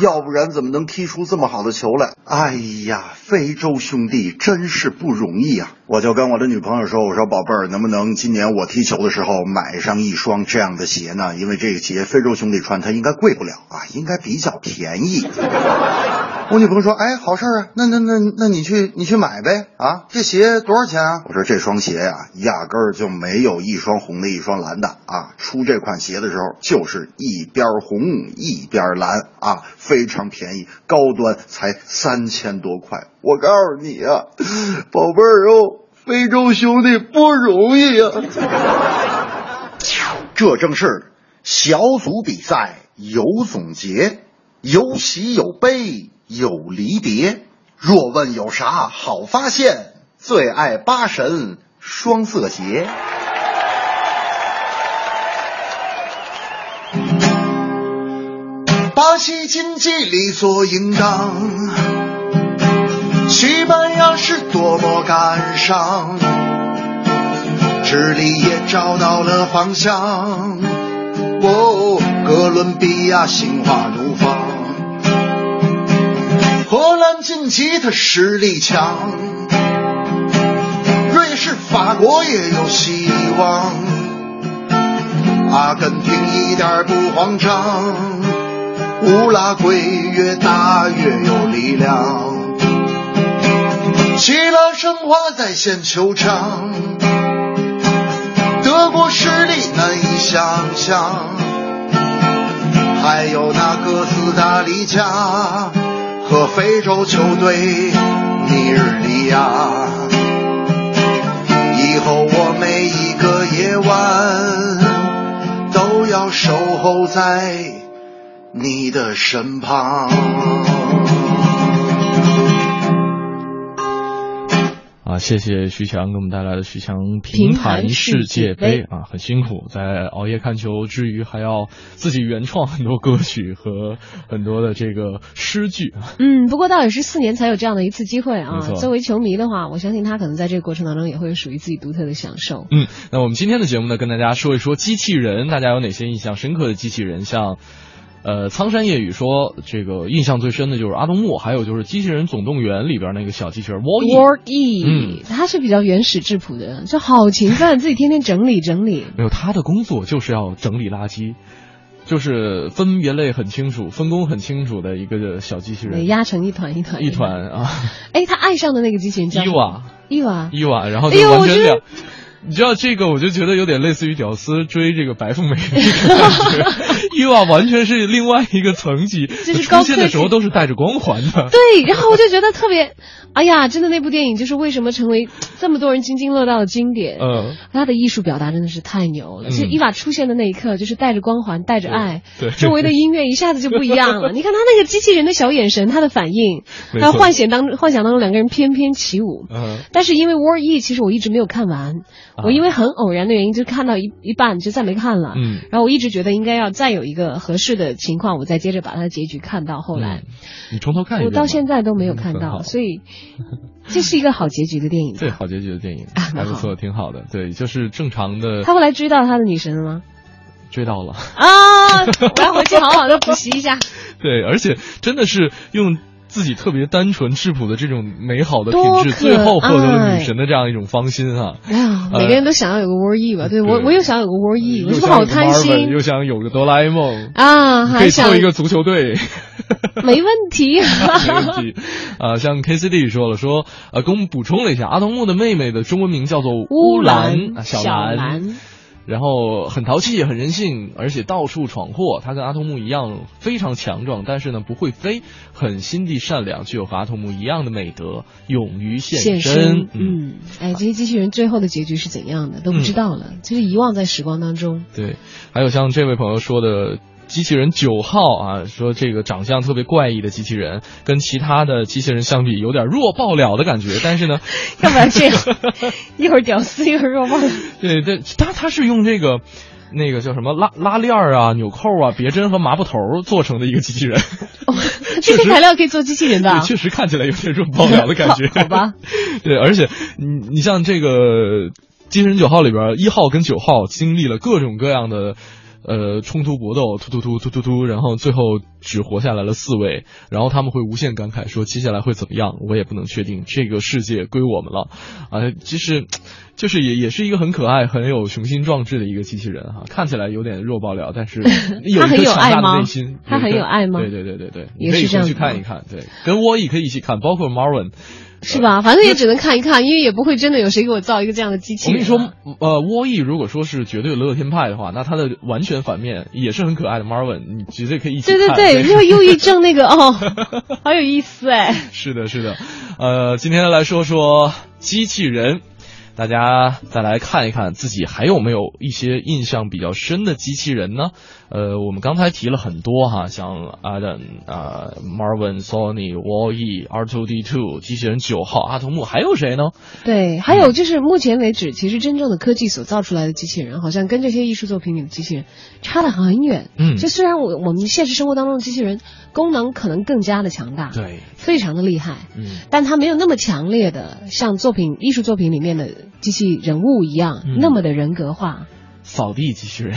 要不然怎么能踢出这么好的球来？哎呀，非洲兄弟真是不容易啊！我就跟我的女朋友说：“我说宝贝儿，能不能今年我踢球的时候买上一双这样的鞋呢？因为这个鞋非洲兄弟穿，它应该贵不了啊，应该比较便宜。”我女朋友说：“哎，好事啊，那那那那你去你去买呗啊，这鞋多少钱啊？”我说：“这双鞋呀、压根儿就没有一双红的，一双蓝的啊。出这款鞋的时候就是一边红一边蓝啊，非常便宜，高端才三千多块。我告诉你啊，宝贝儿哟，非洲兄弟不容易呀、这正是小组比赛有总结，有喜有悲有离别。若问有啥好发现，最爱八神双色鞋。巴西经济理所应当，西班牙是多么感伤，智利也找到了方向。哦，哥伦比亚心花怒放，荷兰晋级他实力强，瑞士、法国也有希望，阿根廷一点不慌张，乌拉圭越打越有力量，希腊申花在线球场。德国实力难以想象，还有那哥斯达黎加。和非洲球队尼日利亚。以后我每一个夜晚都要守候在你的身旁。啊，谢谢徐强给我们带来的徐强评弹世界杯啊，很辛苦，在熬夜看球之余，还要自己原创很多歌曲和很多的这个诗句啊。嗯，不过倒也是四年才有这样的一次机会啊。作为球迷的话，我相信他可能在这个过程当中也会有属于自己独特的享受。嗯，那我们今天的节目呢，跟大家说一说机器人，大家有哪些印象深刻的机器人？像。呃，苍山夜雨说，这个印象最深的就是阿童木，还有就是《机器人总动员》里边那个小机器人 Wall E。Wall E，嗯他是比较原始质朴的，就好勤奋，自己天天整理整理。没有，他的工作就是要整理垃圾，就是分别类很清楚、分工很清楚的一个小机器，人，压成一团一团一。团啊，哎，他爱上的那个机器人叫伊娃，伊娃，伊娃，然后完全两。你知道这个，我就觉得有点类似于屌丝追这个白富美的那个感觉，伊娃完全是另外一个层级，就是高出现的时候都是带着光环的。对，然后我就觉得特别，哎呀，真的那部电影就是为什么成为这么多人津津乐道的经典。嗯，他的艺术表达真的是太牛了。嗯其实伊娃出现的那一刻，就是带着光环，带着爱，对周围的音乐一下子就不一样了。你看他那个机器人的小眼神，他的反应，没错还有幻想当幻想当中两个人翩翩起舞。嗯，但是因为 War E，其实我一直没有看完，啊我因为很偶然的原因，就看到一一半就再没看了。嗯，然后我一直觉得应该要再有一个合适的情况，我再接着把它的结局看到。后来、你从头看一遍。我到现在都没有看到，嗯所以这是一个好结局的电影。对，好结局的电影 啊还不错，挺好的。对，就是正常的他后来追到他的女神了吗？追到了。啊！我要回去好好的补习一下。对，而且真的是用自己特别单纯质朴的这种美好的品质，最后获得了女神的这样一种芳心啊！哎呀，呃每个人都想要有个 War E 吧？对我，我又想有个 War E，我是不是好贪心又想有个哆啦 A 梦啊？你可还想以凑一个足球队。没问题。没问题，啊，像 KCD 说了，说呃，给我们补充了一下，阿童木的妹妹的中文名叫做乌兰，小兰然后很淘气，很任性，而且到处闯祸。他跟阿童木一样非常强壮，但是呢不会飞，很心地善良，具有和阿童木一样的美德，勇于现现身，嗯，嗯，哎，这些机器人最后的结局是怎样的都不知道了，就是遗忘在时光当中。对。还有像这位朋友说的。机器人九号啊，说这个长相特别怪异的机器人，跟其他的机器人相比，有点弱爆了的感觉。但是呢，要不然这样，一会儿屌丝，一会儿弱爆。对对，他他是用这个那个叫什么拉拉链儿啊、纽扣啊、别针和麻布头做成的一个机器人，这些材料可以做机器人的啊，确实看起来有点弱爆了的感觉。好吧，对，而且你你像这个机器人九号里边，一号跟九号经历了各种各样的。呃冲突搏斗，突突突突突突，然后最后只活下来了四位，然后他们会无限感慨说接下来会怎么样，我也不能确定，这个世界归我们了，啊，其实就是也也是一个很可爱、很有雄心壮志的一个机器人哈，看起来有点弱爆了，但是 有一个强大的内心，他很有爱吗？对对对对对，你可以也是这样子吗？回去看一看，对，跟沃伊可以一起看，包括 Marvin。是吧？反正也只能看一看，因为也不会真的有谁给我造一个这样的机器我跟。你说，呃，沃伊如果说是绝对乐天派的话，那他的完全反面也是很可爱的 Marvin，你绝对可以一起看。对对对，因为忧郁症那个 哦，好有意思哎。是的，是的，呃，今天来说说机器人，大家再来看一看自己还有没有一些印象比较深的机器人呢？呃，我们刚才提了很多哈，像 Adam 啊、Marvin、Sony、Wall-E、R2D2、机器人九号、阿童木，还有谁呢？对，还有就是目前为止，其实真正的科技所造出来的机器人，好像跟这些艺术作品里的机器人差得很远。嗯就虽然我我们现实生活当中的机器人功能可能更加的强大，对，非常的厉害，嗯，但它没有那么强烈的像作品艺术作品里面的机器人物一样、嗯。那么的人格化。扫地机器人、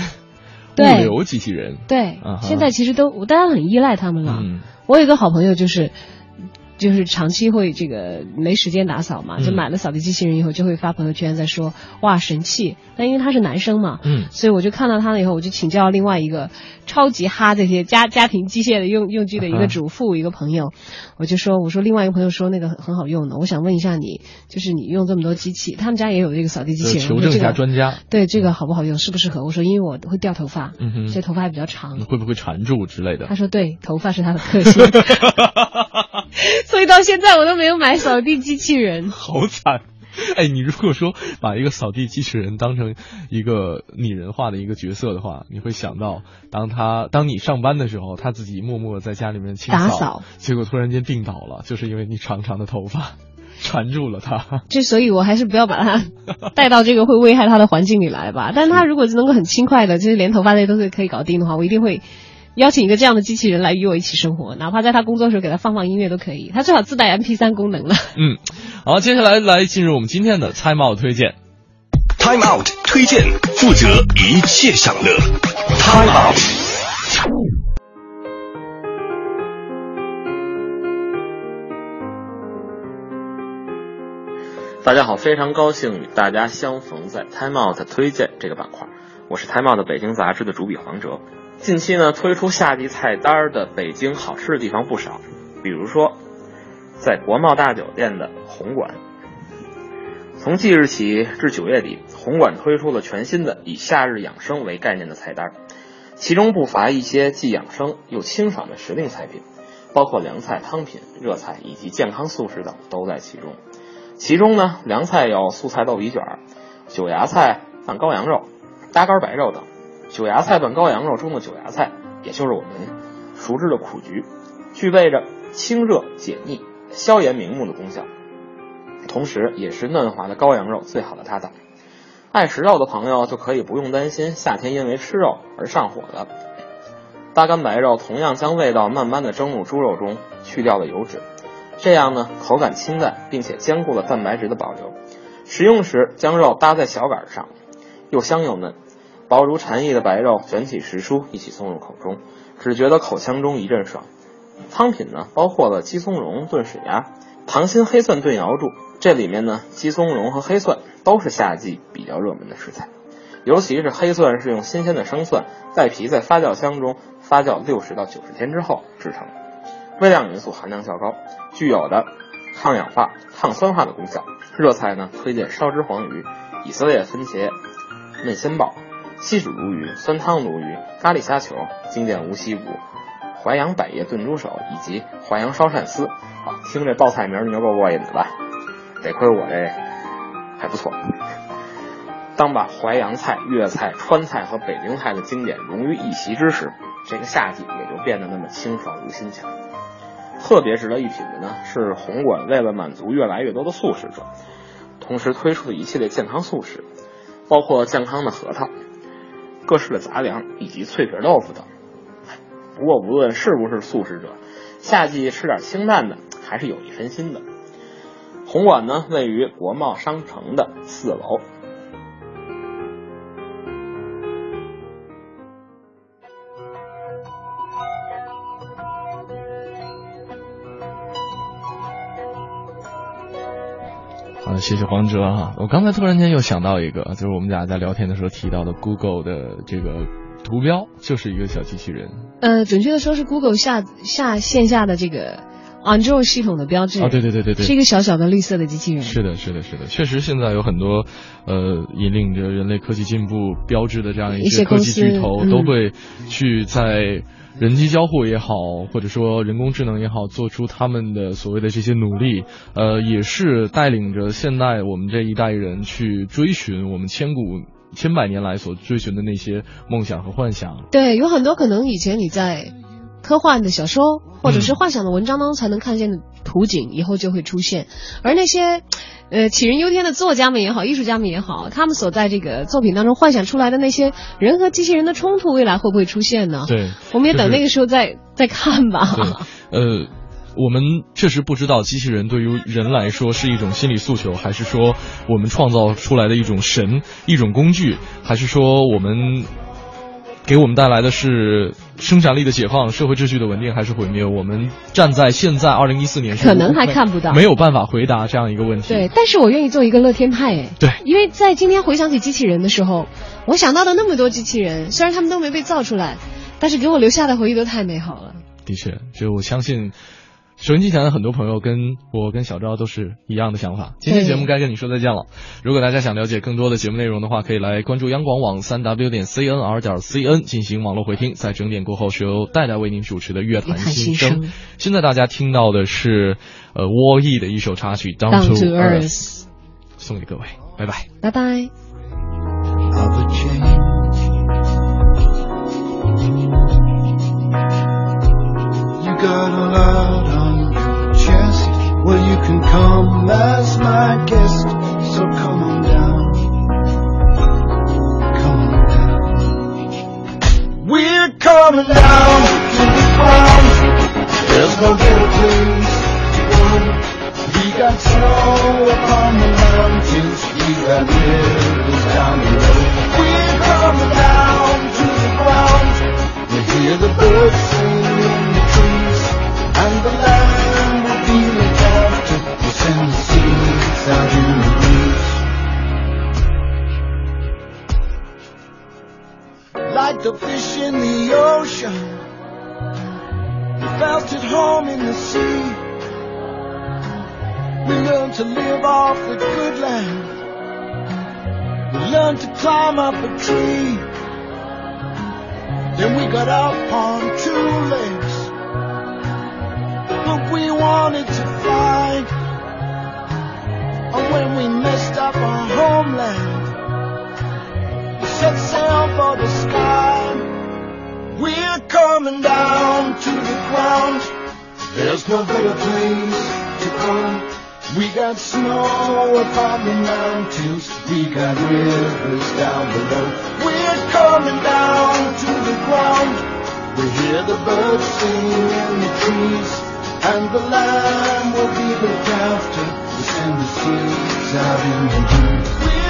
对。物流机器人，对，现在其实都大家很依赖他们了。嗯。我有一个好朋友就是。就是长期会这个没时间打扫嘛，嗯就买了扫地机器人以后，就会发朋友圈在说哇神器。但因为他是男生嘛，嗯所以我就看到他了以后，我就请教另外一个超级哈这些家家庭机械的用用具的一啊个主妇一个朋友，我就说我说另外一个朋友说那个很很好用的，我想问一下你，就是你用这么多机器，他们家也有这个扫地机器人，求证一下专家，对这个好不好用，适不适合？我说因为我会掉头发，嗯哼所以头发还比较长。会不会缠住之类的他？说对，头发是他的克星，所以到现在我都没有买扫地机器人。好惨。哎，你如果说把一个扫地机器人当成一个拟人化的一个角色的话，你会想到，当他当你上班的时候，他自己默默在家里面清扫，打扫结果突然间病倒了，就是因为你长长的头发缠住了他。就所以，我还是不要把他 带到这个会危害他的环境里来吧。但是它如果是能够很轻快的，就是连头发这些都是可以搞定的话，我一定会邀请一个这样的机器人来与我一起生活，哪怕在他工作的时候给他放放音乐都可以。他最好自带 MP 3功能了。嗯，好，接下来来进入我们今天的猜帽推荐。Time Out 推荐，负责一切享乐。Time Out。大家好，非常高兴与大家相逢在 Time Out 推荐这个板块。我是 Time Out 北京杂志的主笔黄哲。近期呢，推出夏季菜单的北京好吃的地方不少，比如说在国贸大酒店的红馆。从即日起至九月底，红馆推出了全新的以夏日养生为概念的菜单，其中不乏一些既养生又清爽的时令菜品，包括凉菜、汤品、热菜以及健康素食等都在其中。其中呢，凉菜有素菜豆皮卷儿、酒芽菜拌羔羊肉、搭干白肉等。九芽菜拌羔羊肉中的九芽菜，也就是我们熟知的苦菊，具备着清热解腻、消炎明目的功效，同时也是嫩滑的羔羊肉最好的搭档。爱食肉的朋友就可以不用担心夏天因为吃肉而上火了。搭干白肉同样将味道慢慢的蒸入猪肉中，去掉了油脂。这样呢，口感清淡，并且兼顾了蛋白质的保留。食用时将肉搭在小杆上，又香又嫩，薄如蝉翼的白肉卷起时蔬一起送入口中，只觉得口腔中一阵爽。汤品呢，包括了鸡松茸炖水鸭、糖心黑蒜炖瑶柱，这里面呢，鸡松茸和黑蒜都是夏季比较热门的食材，尤其是黑蒜是用新鲜的生蒜带皮在发酵箱中发酵六十到九十天之后制成。微量元素含量较高，具有的抗氧化、抗酸化的功效。热菜呢，推荐烧汁黄鱼、以色列番茄焖鲜鲍、西煮鲈鱼、酸汤鲈鱼、咖喱虾球、经典无锡骨、淮扬百叶炖猪手以及淮扬烧鳝丝。听这报菜名儿你就够过瘾的吧？得亏我这还不错。当把淮扬菜、粤菜、川菜和北京菜的经典融于一席之时，这个夏季也就变得那么清爽如新香。特别值得一品的呢，是红馆为了满足越来越多的素食者，同时推出的一系列健康素食，包括健康的核桃、各式的杂粮以及脆皮豆腐等。不过无论是不是素食者，夏季吃点清淡的还是有一身心的。红馆呢，位于国贸商城的四楼。谢谢黄哲哈。我刚才突然间又想到一个，就是我们俩在聊天的时候提到的 Google 的这个图标，就是一个小机器人。呃，准确的说是 Google 下下线下的这个 Android 系统的标志。啊，对对对对对，是一个小小的绿色的机器人。是的，是的，是的，确实现在有很多呃引领着人类科技进步标志的这样一些科技巨头，都会去在。人机交互也好，或者说人工智能也好，做出他们的所谓的这些努力，呃，也是带领着现代我们这一代人去追寻我们千古千百年来所追寻的那些梦想和幻想。对，有很多可能以前你在。科幻的小说或者是幻想的文章当中才能看见的图景，以后就会出现。而那些，呃，杞人忧天的作家们也好，艺术家们也好，他们所在这个作品当中幻想出来的那些人和机器人的冲突，未来会不会出现呢？对，我们也等那个时候再再看吧。呃，我们确实不知道机器人对于人来说是一种心理诉求，还是说我们创造出来的一种神、一种工具，还是说我们。给我们带来的是生产力的解放、社会秩序的稳定还是毁灭？我们站在现在二零一四年，可能还看不到，没有办法回答这样一个问题。对，但是我愿意做一个乐天派，哎，对，因为在今天回想起机器人的时候，我想到的那么多机器人，虽然他们都没被造出来，但是给我留下的回忆都太美好了。的确，就我相信。收音机前的很多朋友跟我跟小昭都是一样的想法。今天节目该跟你说再见了。如果大家想了解更多的节目内容的话，可以来关注央广网三 w 点 cnr 点 cn 进行网络回听。在整点过后，是由戴戴为您主持的乐坛新生。现在大家听到的是呃沃易的一首插曲《Down to Earth》，送给各位，拜拜，拜拜。Can come as my guest, so come on down. Come on down. We're coming down to the ground. There's no better place to go. We got snow upon the mountains. We got rivers down the road. We're coming down to the ground. We hear the birds sing in the trees and the and the seeds out in the breeze. Like the fish in the ocean, we felt at home in the sea. We learned to live off the good land. We learned to climb up a tree. Then we got up on two legs. But we wanted to fly. And when we messed up our homeland, we set sail for the sky. We're coming down to the ground. There's no better place to come. We got snow upon the mountains. We got rivers down below. We're coming down to the ground. We hear the birds sing in the trees. And the Lamb will be looked after and the seeds out in the deep.